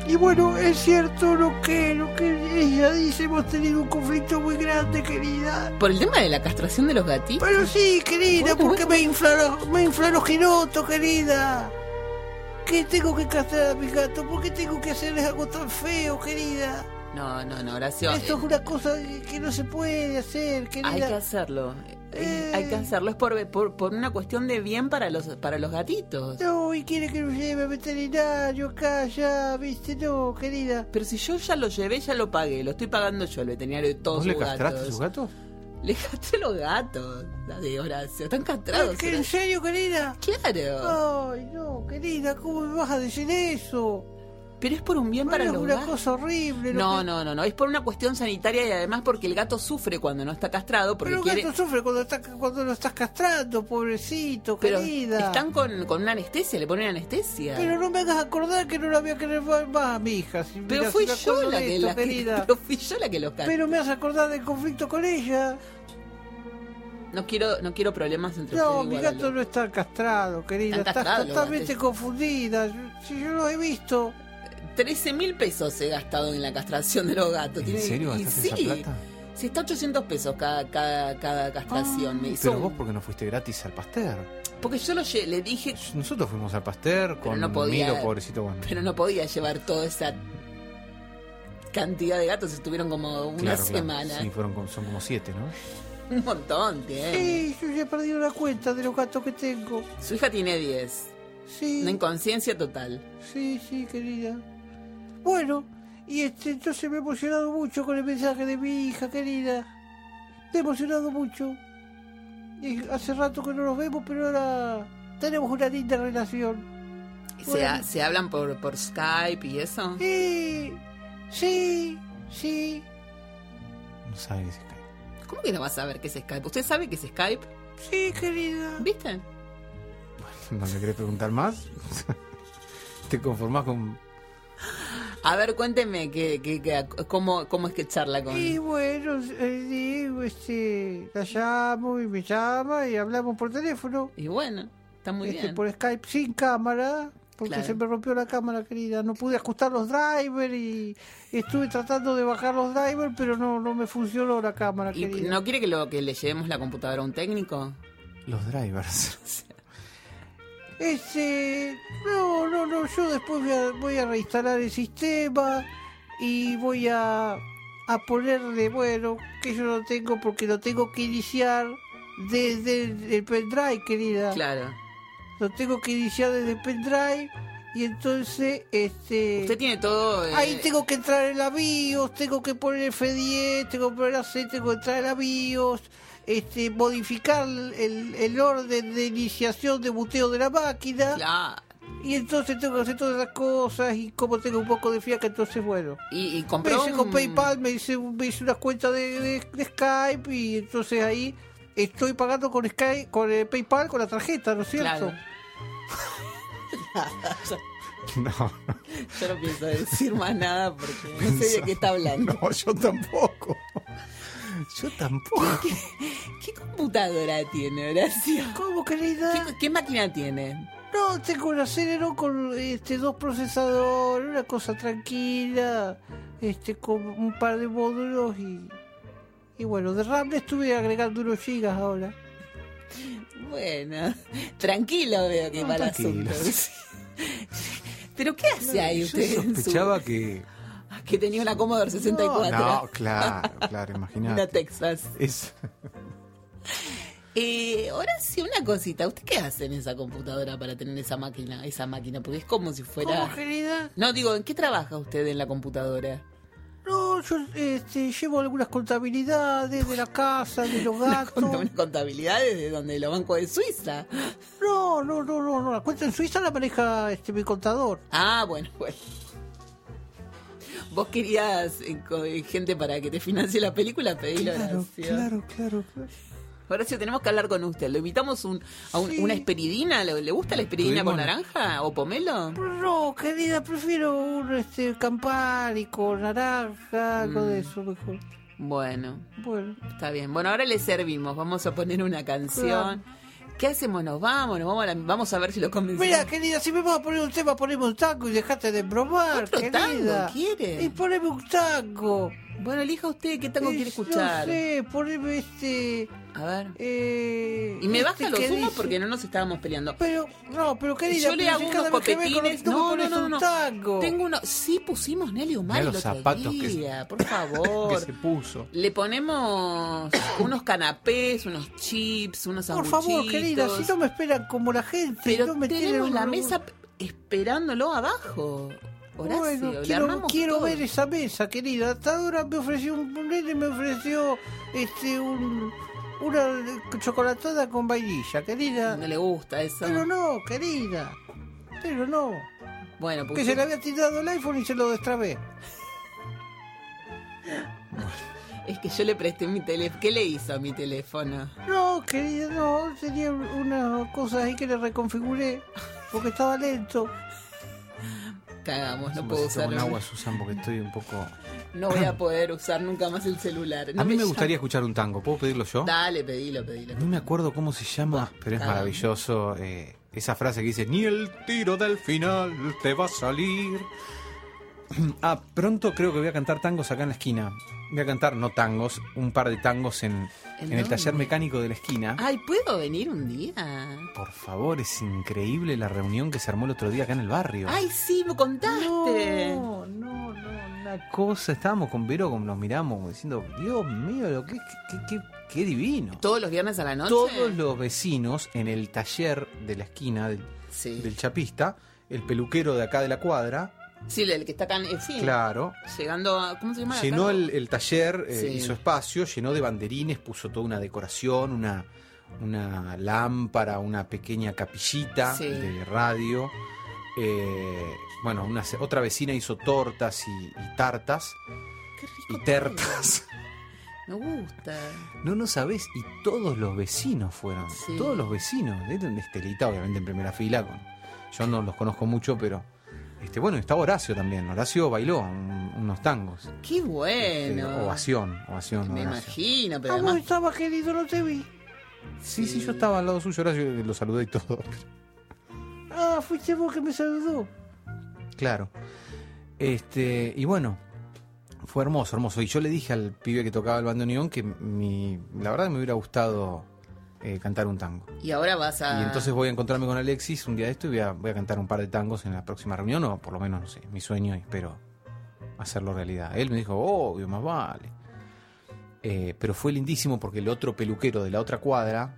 [SPEAKER 10] Y bueno, es cierto lo que, lo que ella dice. Hemos tenido un conflicto muy grande, querida.
[SPEAKER 2] ¿Por el tema de la castración de los gatitos?
[SPEAKER 10] Pero sí, querida, porque me inflaron, me inflaron giroto, querida. ¿Qué tengo que castrar a mi gato? ¿Por qué tengo que hacerles algo tan feo, querida?
[SPEAKER 2] No, no, no, Horacio.
[SPEAKER 10] Esto es una cosa que- no se puede hacer, querida.
[SPEAKER 2] Hay que hacerlo. Eh,
[SPEAKER 10] Eh.
[SPEAKER 2] Hay que hacerlo. Es por, por, por una cuestión de bien para los, para los gatitos.
[SPEAKER 10] No, y quiere que lo lleve a veterinario acá, ya, viste, no, querida.
[SPEAKER 2] Pero si yo ya lo llevé, ya lo pagué. Lo estoy pagando yo, el veterinario de todos
[SPEAKER 1] ¿Vos
[SPEAKER 2] sus
[SPEAKER 1] le castraste a
[SPEAKER 2] gatos.
[SPEAKER 1] sus gatos?
[SPEAKER 2] Le castré los gatos. La de Horacio. Están castrados.
[SPEAKER 10] ¿Qué, ¿En serio, querida?
[SPEAKER 2] Claro.
[SPEAKER 10] Ay, no, querida, ¿cómo me vas a decir eso?
[SPEAKER 2] Pero es por un bien para
[SPEAKER 10] es
[SPEAKER 2] los
[SPEAKER 10] una
[SPEAKER 2] gatos.
[SPEAKER 10] cosa horrible. lo
[SPEAKER 2] No,
[SPEAKER 10] que-
[SPEAKER 2] no, no, no. Es por una cuestión sanitaria y además porque el gato sufre cuando no está castrado. Porque
[SPEAKER 10] Pero el
[SPEAKER 2] quiere.
[SPEAKER 10] gato sufre cuando, está, cuando lo estás castrando, pobrecito,
[SPEAKER 2] Pero
[SPEAKER 10] querida.
[SPEAKER 2] están con, con una anestesia, le ponen anestesia.
[SPEAKER 10] Pero no me hagas acordar que no la voy a querer más, mi hija. Si,
[SPEAKER 2] Pero fui
[SPEAKER 10] si
[SPEAKER 2] yo la que,
[SPEAKER 10] esto,
[SPEAKER 2] la que-
[SPEAKER 10] querida.
[SPEAKER 2] pero fui yo la que los castró.
[SPEAKER 10] Pero me hace acordar del conflicto con ella.
[SPEAKER 2] No quiero, no quiero problemas entre
[SPEAKER 10] No, mi gato no está castrado, querida.
[SPEAKER 2] Están
[SPEAKER 10] Está
[SPEAKER 2] castrados los
[SPEAKER 10] totalmente confundida. Si yo lo he visto.
[SPEAKER 2] 13 mil pesos he gastado en la castración de los gatos.
[SPEAKER 1] ¿En
[SPEAKER 2] Tiene-
[SPEAKER 1] serio
[SPEAKER 2] y
[SPEAKER 1] gastaste
[SPEAKER 2] sí,
[SPEAKER 1] esa plata?
[SPEAKER 2] sí, está 800 pesos cada, cada, cada castración. Me hizo
[SPEAKER 1] Pero vos porque no fuiste gratis al pastel.
[SPEAKER 2] Porque yo lo le dije,
[SPEAKER 1] Nosotros fuimos al Pasteur con
[SPEAKER 2] no podía-
[SPEAKER 1] Milo, pobrecito. Bueno,
[SPEAKER 2] pero no podía llevar toda esa cantidad de gatos. Estuvieron como una
[SPEAKER 1] claro, claro.
[SPEAKER 2] semana.
[SPEAKER 1] Sí, fueron son como siete, ¿no?
[SPEAKER 2] Un montón, tiene.
[SPEAKER 10] Sí, yo ya he perdido la cuenta de los gatos que tengo.
[SPEAKER 2] Su hija tiene 10.
[SPEAKER 10] Sí.
[SPEAKER 2] Una inconsciencia total.
[SPEAKER 10] Sí, sí, querida. Bueno, y este, entonces me he emocionado mucho con el mensaje de mi hija, querida. Me he emocionado mucho. Y hace rato que no nos vemos, pero ahora tenemos una linda relación.
[SPEAKER 2] ¿Se,
[SPEAKER 10] Bueno.
[SPEAKER 2] ha- ¿Se hablan por, por Skype y eso?
[SPEAKER 10] Sí, sí, sí.
[SPEAKER 1] No sabes. Skype.
[SPEAKER 2] ¿Cómo que no vas a saber qué es Skype? ¿Usted sabe qué es Skype?
[SPEAKER 10] Sí, querida.
[SPEAKER 2] ¿Viste?
[SPEAKER 1] ¿No le querés preguntar más? ¿Te conformás con.?
[SPEAKER 2] A ver, cuénteme que, que, que- cómo, cómo es que charla con...
[SPEAKER 10] Y bueno, eh, digo, este, la llamo y me llama y hablamos por teléfono.
[SPEAKER 2] Y bueno, está muy
[SPEAKER 10] este,
[SPEAKER 2] bien.
[SPEAKER 10] Por Skype sin cámara, porque
[SPEAKER 2] Claro.
[SPEAKER 10] se me rompió la cámara, querida. No pude ajustar los drivers y estuve tratando de bajar los drivers, pero no, no me funcionó la cámara,
[SPEAKER 2] ¿Y
[SPEAKER 10] querida.
[SPEAKER 2] no quiere que, lo, que le llevemos la computadora a un técnico?
[SPEAKER 1] Los drivers.
[SPEAKER 10] Este, no, no, no, yo después voy a, voy a reinstalar el sistema y voy a, a ponerle, bueno, que yo lo tengo porque lo tengo que iniciar desde el, el pendrive, querida.
[SPEAKER 2] Claro.
[SPEAKER 10] Lo tengo que iniciar desde el pendrive y entonces, este...
[SPEAKER 2] Usted tiene todo... eh,
[SPEAKER 10] Ahí tengo que entrar en la BIOS, tengo que poner F10, tengo que poner la C, tengo que entrar en la BIOS, este, modificar el, el orden de iniciación de buteo de la máquina.
[SPEAKER 2] Claro.
[SPEAKER 10] Y entonces tengo que hacer todas esas cosas y como tengo un poco de fiaca, entonces bueno.
[SPEAKER 2] Y, y
[SPEAKER 10] Me
[SPEAKER 2] compró
[SPEAKER 10] hice con PayPal, me hice, me hice una cuenta de, de- de Skype y entonces ahí estoy pagando con Skype, con eh, PayPal, con la tarjeta, ¿no es cierto?
[SPEAKER 2] Claro.
[SPEAKER 1] No,
[SPEAKER 2] Yo no pienso decir más nada porque no sé de qué está hablando.
[SPEAKER 1] no, yo tampoco. Yo tampoco.
[SPEAKER 2] ¿Qué computadora tiene, Horacio?
[SPEAKER 10] ¿Cómo, querida?
[SPEAKER 2] ¿Qué, qué máquina tiene?
[SPEAKER 10] No, tengo un Celeron con este, dos procesadores, una cosa tranquila, este, con un par de módulos y, y bueno, de RAM le estuve agregando unos gigas ahora.
[SPEAKER 2] Bueno, tranquilo veo que
[SPEAKER 1] No,
[SPEAKER 2] va el
[SPEAKER 1] tranquilo.
[SPEAKER 2] asunto. ¿Pero qué hace ahí
[SPEAKER 1] Yo
[SPEAKER 2] usted? su-
[SPEAKER 1] sospechaba que.
[SPEAKER 2] Que tenía una Commodore 64.
[SPEAKER 1] No, claro, claro,
[SPEAKER 2] Una
[SPEAKER 1] imagínate.
[SPEAKER 2] Texas.
[SPEAKER 1] Es.
[SPEAKER 2] Eh, Horacio, una cosita. ¿Usted qué hace en esa computadora para tener esa máquina? Esa máquina, porque es como si fuera...
[SPEAKER 10] ¿Cómo, querida?
[SPEAKER 2] No, digo, ¿en qué trabaja usted en la computadora?
[SPEAKER 10] No, yo este, llevo algunas contabilidades de la casa, de los gatos.
[SPEAKER 2] Una contabilidad de donde los bancos de Suiza.
[SPEAKER 10] No, no, no, no, no, la cuenta en Suiza la maneja este, mi contador.
[SPEAKER 2] Ah, bueno, bueno. Vos querías eh, eh, gente para que te financie la película, pedílo,
[SPEAKER 10] Claro, claro, claro, claro.
[SPEAKER 2] Horacio, tenemos que hablar con usted. ¿Lo invitamos un, a un-
[SPEAKER 10] Sí.
[SPEAKER 2] una esperidina? ¿Le, gusta la esperidina con naranja o pomelo?
[SPEAKER 10] No, querida, prefiero un este, Campari con naranja, algo de eso mejor.
[SPEAKER 2] Bueno,
[SPEAKER 10] Bueno,
[SPEAKER 2] está bien. Bueno, ahora le servimos. Vamos a poner una canción. ¿Qué hacemos? ¿Nos vamos? ¿Nos vamos a, la- vamos a ver si lo convencemos?
[SPEAKER 10] mira, querida, si me vas a poner un tema, poneme un tango y dejate de bromar,
[SPEAKER 2] ¿Otro
[SPEAKER 10] querida.
[SPEAKER 2] tango quiere?
[SPEAKER 10] Y poneme un tango.
[SPEAKER 2] Bueno, elija usted qué tango
[SPEAKER 10] Eh,
[SPEAKER 2] quiere escuchar.
[SPEAKER 10] No sé, poneme este...
[SPEAKER 2] A ver.
[SPEAKER 10] Eh,
[SPEAKER 2] Y me
[SPEAKER 10] este
[SPEAKER 2] baja los
[SPEAKER 10] que
[SPEAKER 2] humos
[SPEAKER 10] dice-
[SPEAKER 2] porque no nos estábamos peleando.
[SPEAKER 10] Pero, no, pero querida,
[SPEAKER 2] Yo le hago unos
[SPEAKER 10] que
[SPEAKER 2] copetines.
[SPEAKER 10] no,
[SPEAKER 2] No, no,
[SPEAKER 10] pones
[SPEAKER 2] no,
[SPEAKER 10] un
[SPEAKER 2] no.
[SPEAKER 10] tango.
[SPEAKER 2] Tengo uno. Sí, pusimos Nelly el
[SPEAKER 1] los
[SPEAKER 2] otro
[SPEAKER 1] zapatos que-
[SPEAKER 2] día. Por
[SPEAKER 1] que
[SPEAKER 2] favor.
[SPEAKER 1] se puso.
[SPEAKER 2] Le ponemos unos canapés, unos chips, unos
[SPEAKER 10] Por favor, querida, si no me esperan como la gente,
[SPEAKER 2] Pero
[SPEAKER 10] no me
[SPEAKER 2] tenemos
[SPEAKER 10] un-
[SPEAKER 2] la mesa esperándolo abajo. Horacio,
[SPEAKER 10] Bueno, quiero, quiero ver esa mesa, querida. Hasta ahora me ofreció un, nene, me ofreció este un una chocolatada con vainilla, querida.
[SPEAKER 2] No le gusta eso.
[SPEAKER 10] Pero no, querida. Pero no.
[SPEAKER 2] Bueno,
[SPEAKER 10] Que
[SPEAKER 2] porque
[SPEAKER 10] se le había tirado el iPhone y se lo destrabé.
[SPEAKER 2] es que yo le presté mi teléfono. ¿Qué le hizo a mi teléfono?
[SPEAKER 10] No, querida, no. Tenía unas cosas ahí que le reconfiguré porque estaba lento.
[SPEAKER 2] Cagamos, no
[SPEAKER 1] Un
[SPEAKER 2] puedo usar.
[SPEAKER 1] con agua, Susan, porque estoy un poco.
[SPEAKER 2] No voy a poder usar nunca más el celular. No
[SPEAKER 1] a mí me gustaría escuchar un tango. ¿Puedo pedirlo yo?
[SPEAKER 2] Dale, pedilo, pedilo.
[SPEAKER 1] No me acuerdo cómo se llama, pero es
[SPEAKER 2] cagamos.
[SPEAKER 1] maravilloso. eh, esa frase que dice: Ni el tiro del final te va a salir. Ah, pronto creo que voy a cantar tangos acá en la esquina. Voy a cantar, no tangos, un par de tangos en,
[SPEAKER 2] ¿En
[SPEAKER 1] el taller mecánico de la esquina.
[SPEAKER 2] Ay, ¿puedo venir un día?
[SPEAKER 1] Por favor, es increíble la reunión que se armó el otro día acá en el barrio.
[SPEAKER 2] Ay, sí, me contaste.
[SPEAKER 1] No, no, no, una cosa. Estábamos con Vero, como nos miramos, diciendo, Dios mío, lo que, qué, qué- qué divino.
[SPEAKER 2] ¿Todos los viernes a la noche?
[SPEAKER 1] Todos los vecinos en el taller de la esquina del,
[SPEAKER 2] Sí.
[SPEAKER 1] del Chapista, el peluquero de acá de la cuadra,
[SPEAKER 2] Sí, el que está acá, en- sí.
[SPEAKER 1] claro,
[SPEAKER 2] Llegando a... ¿Cómo se llama?
[SPEAKER 1] llenó el, el taller, eh,
[SPEAKER 2] Sí.
[SPEAKER 1] hizo espacio, llenó de banderines, puso toda una decoración, una, una lámpara, una pequeña capillita
[SPEAKER 2] Sí.
[SPEAKER 1] de radio. Eh, bueno, una, otra vecina hizo tortas y, y tartas
[SPEAKER 2] Qué rico
[SPEAKER 1] y tertas.
[SPEAKER 2] Me gusta.
[SPEAKER 1] No, no sabés, y todos los vecinos fueron, todos los vecinos, una estelita obviamente en primera fila, con, yo no los conozco mucho, pero este bueno, estaba Horacio también, Horacio bailó un- unos tangos.
[SPEAKER 2] Qué
[SPEAKER 1] Este,
[SPEAKER 2] bueno.
[SPEAKER 1] ovación, ovación.
[SPEAKER 2] Me
[SPEAKER 1] Horacio.
[SPEAKER 2] imagino, pero
[SPEAKER 10] Ah,
[SPEAKER 2] además...
[SPEAKER 10] estabas querido, no te vi.
[SPEAKER 1] Sí, sí, yo estaba al lado suyo, Horacio, lo saludé y todo.
[SPEAKER 10] Ah, fuiste vos que me saludó.
[SPEAKER 1] Claro. Este, y bueno, fue hermoso, hermoso. Y yo le dije al pibe que tocaba el bandoneón que mi, la verdad me hubiera gustado eh, cantar un tango.
[SPEAKER 2] Y ahora vas a...
[SPEAKER 1] Y entonces voy a encontrarme con Alexis un día de esto y voy a, voy a cantar un par de tangos en la próxima reunión, o por lo menos, no sé, mi sueño y espero hacerlo realidad. Él me dijo, obvio, más vale. Eh, pero fue lindísimo porque el otro peluquero de la otra cuadra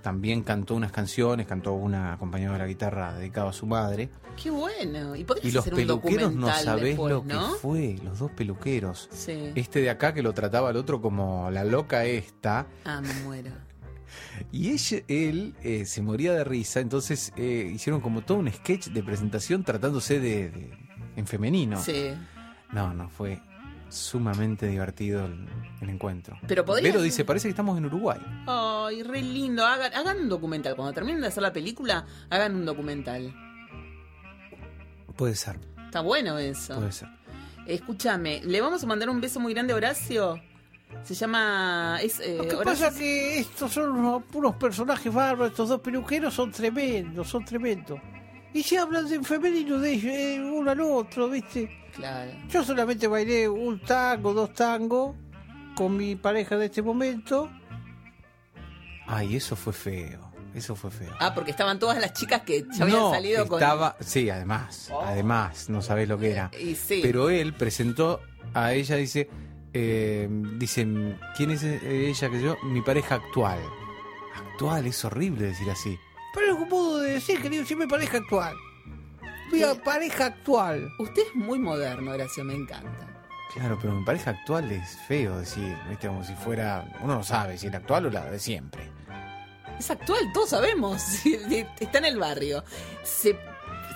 [SPEAKER 1] también cantó unas canciones, cantó una acompañado de la guitarra dedicado a su madre.
[SPEAKER 2] Qué bueno. Y
[SPEAKER 1] Y los
[SPEAKER 2] hacer un
[SPEAKER 1] peluqueros no sabés
[SPEAKER 2] después,
[SPEAKER 1] lo
[SPEAKER 2] ¿no?
[SPEAKER 1] que fue, los dos peluqueros.
[SPEAKER 2] Sí.
[SPEAKER 1] Este de acá que lo trataba al otro como la loca esta.
[SPEAKER 2] Ah, me muero.
[SPEAKER 1] Y ella, él eh, se moría de risa, entonces eh, hicieron como todo un sketch de presentación tratándose de, de- en femenino.
[SPEAKER 2] Sí.
[SPEAKER 1] No, no, fue sumamente divertido el, el encuentro.
[SPEAKER 2] Pero podría
[SPEAKER 1] dice, parece que estamos en Uruguay.
[SPEAKER 2] Ay, re lindo. Hagan, hagan un documental. Cuando terminen de hacer la película, hagan un documental.
[SPEAKER 1] Puede ser,
[SPEAKER 2] Está bueno eso.
[SPEAKER 1] puede ser.
[SPEAKER 2] Escúchame, le vamos a mandar un beso muy grande a Horacio. Se llama. Es, eh,
[SPEAKER 10] Lo que
[SPEAKER 2] Horacio-
[SPEAKER 10] pasa es que estos son unos, unos personajes bárbaros, estos dos peluqueros son tremendos, son tremendos. Y se hablan de en femenino de ellos, eh, uno al otro, ¿viste?
[SPEAKER 2] Claro.
[SPEAKER 10] Yo solamente bailé un tango, dos tangos con mi pareja de este momento.
[SPEAKER 1] Ay, eso fue feo, eso fue feo.
[SPEAKER 2] Ah, porque estaban todas las chicas que ya habían
[SPEAKER 1] no,
[SPEAKER 2] salido con.
[SPEAKER 1] Estaba, sí, además, además, no sabés lo que era.
[SPEAKER 2] Y sí.
[SPEAKER 1] Pero él presentó a ella, dice, eh, dice, ¿quién es ella que yo? Mi pareja actual. Actual, es horrible decir así.
[SPEAKER 10] Pero modo de decir, querido, siempre pareja actual. Mi pareja actual.
[SPEAKER 2] Usted es muy moderno, Horacio, me encanta.
[SPEAKER 1] Claro, pero mi pareja actual es feo decir, ¿viste? Como si fuera, uno no sabe si la actual o la de siempre.
[SPEAKER 2] Es actual, todos sabemos. Está en el barrio. Se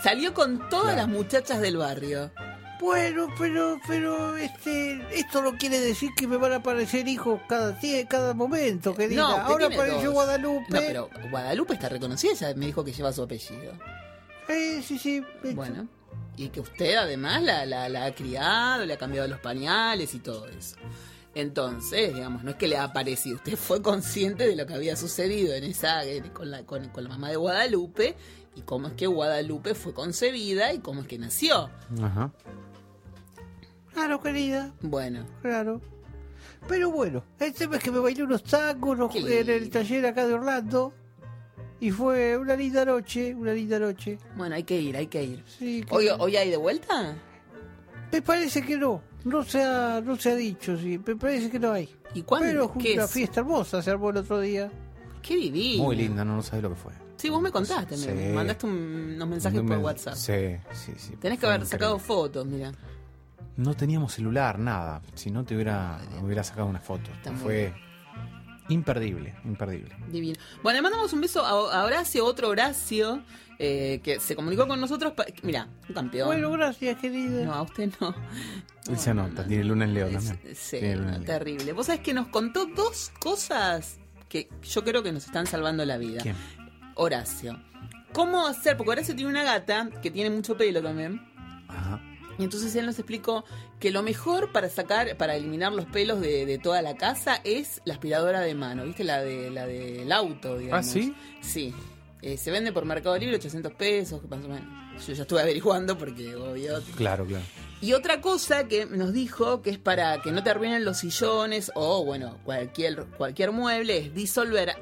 [SPEAKER 2] salió con todas las muchachas del barrio.
[SPEAKER 10] Bueno, pero, pero, este, esto no quiere decir que me van a aparecer hijos cada cada momento, querida.
[SPEAKER 2] No,
[SPEAKER 10] Ahora apareció
[SPEAKER 2] dos.
[SPEAKER 10] Guadalupe.
[SPEAKER 2] No, pero Guadalupe está reconocida, ella me dijo que lleva su apellido.
[SPEAKER 10] Eh, sí, sí.
[SPEAKER 2] Bueno, y que usted además la, la, la ha criado, le ha cambiado los pañales y todo eso. Entonces, digamos, no es que le ha aparecido, usted fue consciente de lo que había sucedido en esa en- con la, con, con la mamá de Guadalupe y cómo es que Guadalupe fue concebida y cómo es que nació.
[SPEAKER 1] Ajá.
[SPEAKER 10] Claro, querida,
[SPEAKER 2] Bueno,
[SPEAKER 10] claro. Pero bueno, el tema es que me bailé unos
[SPEAKER 2] Qué
[SPEAKER 10] en el taller acá de Orlando. Y fue una linda noche, una linda noche.
[SPEAKER 2] bueno, hay que ir, hay que ir.
[SPEAKER 10] Sí, que-
[SPEAKER 2] ¿Hoy, hoy hay de vuelta?
[SPEAKER 10] Me parece que no. No se ha, no se ha dicho, sí. Me parece que no hay.
[SPEAKER 2] ¿Y cuándo?
[SPEAKER 10] Pero
[SPEAKER 2] ¿Qué
[SPEAKER 10] una
[SPEAKER 2] es?
[SPEAKER 10] fiesta hermosa se armó el otro día.
[SPEAKER 2] Qué divino.
[SPEAKER 1] Muy linda, no, no sabés lo que fue.
[SPEAKER 2] Sí, vos me contaste, me-
[SPEAKER 1] Sí.
[SPEAKER 2] me mandaste un- unos mensajes por WhatsApp.
[SPEAKER 1] Sí, sí, sí.
[SPEAKER 2] Tenés que
[SPEAKER 1] Fue
[SPEAKER 2] haber sacado
[SPEAKER 1] increíble.
[SPEAKER 2] fotos, mira.
[SPEAKER 1] No teníamos celular, nada. Si no te hubiera, me hubiera sacado una foto.
[SPEAKER 2] Está muy
[SPEAKER 1] Fue imperdible, imperdible.
[SPEAKER 2] Divino. Bueno, le mandamos un beso a, a Horacio, otro Horacio, eh, que se comunicó con nosotros. Mira, un campeón.
[SPEAKER 10] Bueno, gracias, querida.
[SPEAKER 2] no, a usted no.
[SPEAKER 1] Él se anota, tiene luna en Leo también.
[SPEAKER 2] sí,
[SPEAKER 1] en Leo.
[SPEAKER 2] terrible. Vos sabés que nos contó dos cosas que yo creo que nos están salvando la vida.
[SPEAKER 1] ¿Quién?
[SPEAKER 2] Horacio. ¿Cómo hacer? Porque Horacio tiene una gata que tiene mucho pelo también.
[SPEAKER 1] Ajá.
[SPEAKER 2] Y entonces él nos explicó que lo mejor para sacar, para eliminar los pelos de, de toda la casa es la aspiradora de mano, ¿viste? La de la del auto, digamos.
[SPEAKER 1] ¿Ah, sí?
[SPEAKER 2] Sí. Eh, se vende por Mercado Libre 800 pesos, más o menos. Yo ya estuve averiguando porque, obvio.
[SPEAKER 1] Claro, claro.
[SPEAKER 2] Y otra cosa que nos dijo que es para que no te arruinen los sillones o, bueno, cualquier, cualquier mueble es disolver,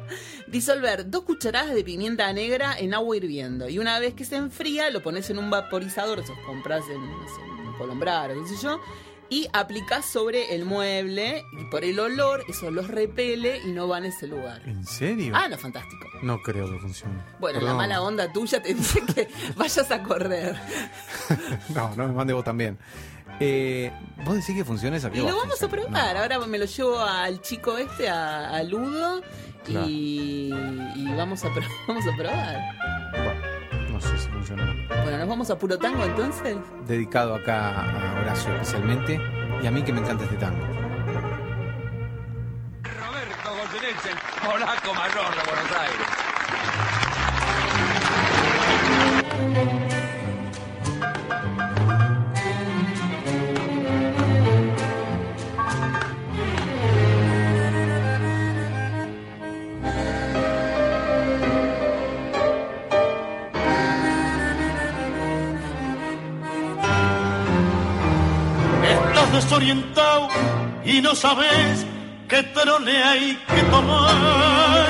[SPEAKER 2] disolver dos cucharadas de pimienta negra en agua hirviendo. Y una vez que se enfría, lo pones en un vaporizador, esos compras en, no sé, Colombrar o qué sé yo, y aplicás sobre el mueble y por el olor eso los repele y no van a ese lugar.
[SPEAKER 1] ¿En serio?
[SPEAKER 2] Ah, no, fantástico.
[SPEAKER 1] No creo que funcione.
[SPEAKER 2] Bueno, la mala onda tuya te dice que vayas a correr.
[SPEAKER 1] No, no me mande vos también. Eh, ¿Vos decís que funciona esa
[SPEAKER 2] Y lo vamos a probar.
[SPEAKER 1] No.
[SPEAKER 2] Ahora me lo llevo al chico este, a, a Ludo,
[SPEAKER 1] Claro.
[SPEAKER 2] y, y vamos, a vamos a probar.
[SPEAKER 1] Sé si funciona.
[SPEAKER 2] Bueno, nos vamos a puro tango entonces.
[SPEAKER 1] Dedicado acá a Horacio especialmente y a mí que me encanta este tango.
[SPEAKER 12] Roberto Goyeneche, polaco mayor de Buenos Aires.
[SPEAKER 13] Desorientado y no sabes qué trone hay que tomar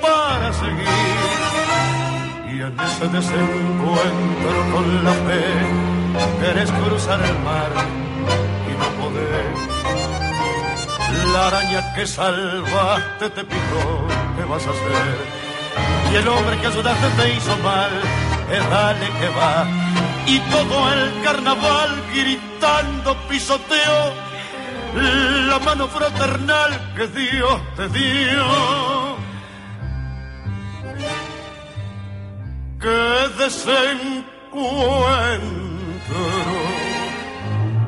[SPEAKER 13] para seguir. Y en ese desencuentro con la fe, querés cruzar el mar y no podés. La araña que salvaste te picó, ¿qué vas a hacer? Y el hombre que ayudaste te hizo mal, es dale que va. Y todo el carnaval gritando pisoteo la mano fraternal que Dios te dio. Que desencuentro,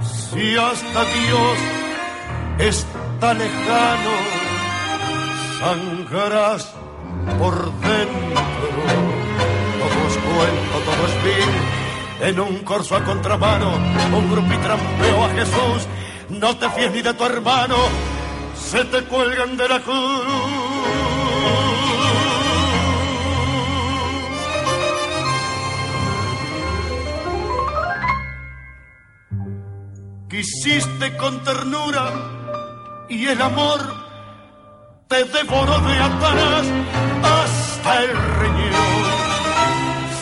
[SPEAKER 13] si hasta Dios está lejano, sangrarás por dentro. Todo es cuento, todo es fin. En un corso a contramano, un grupo y a Jesús. No te fíes ni de tu hermano, se te cuelgan de la cruz. Quisiste con ternura y el amor te devoró de atrás hasta el riñón.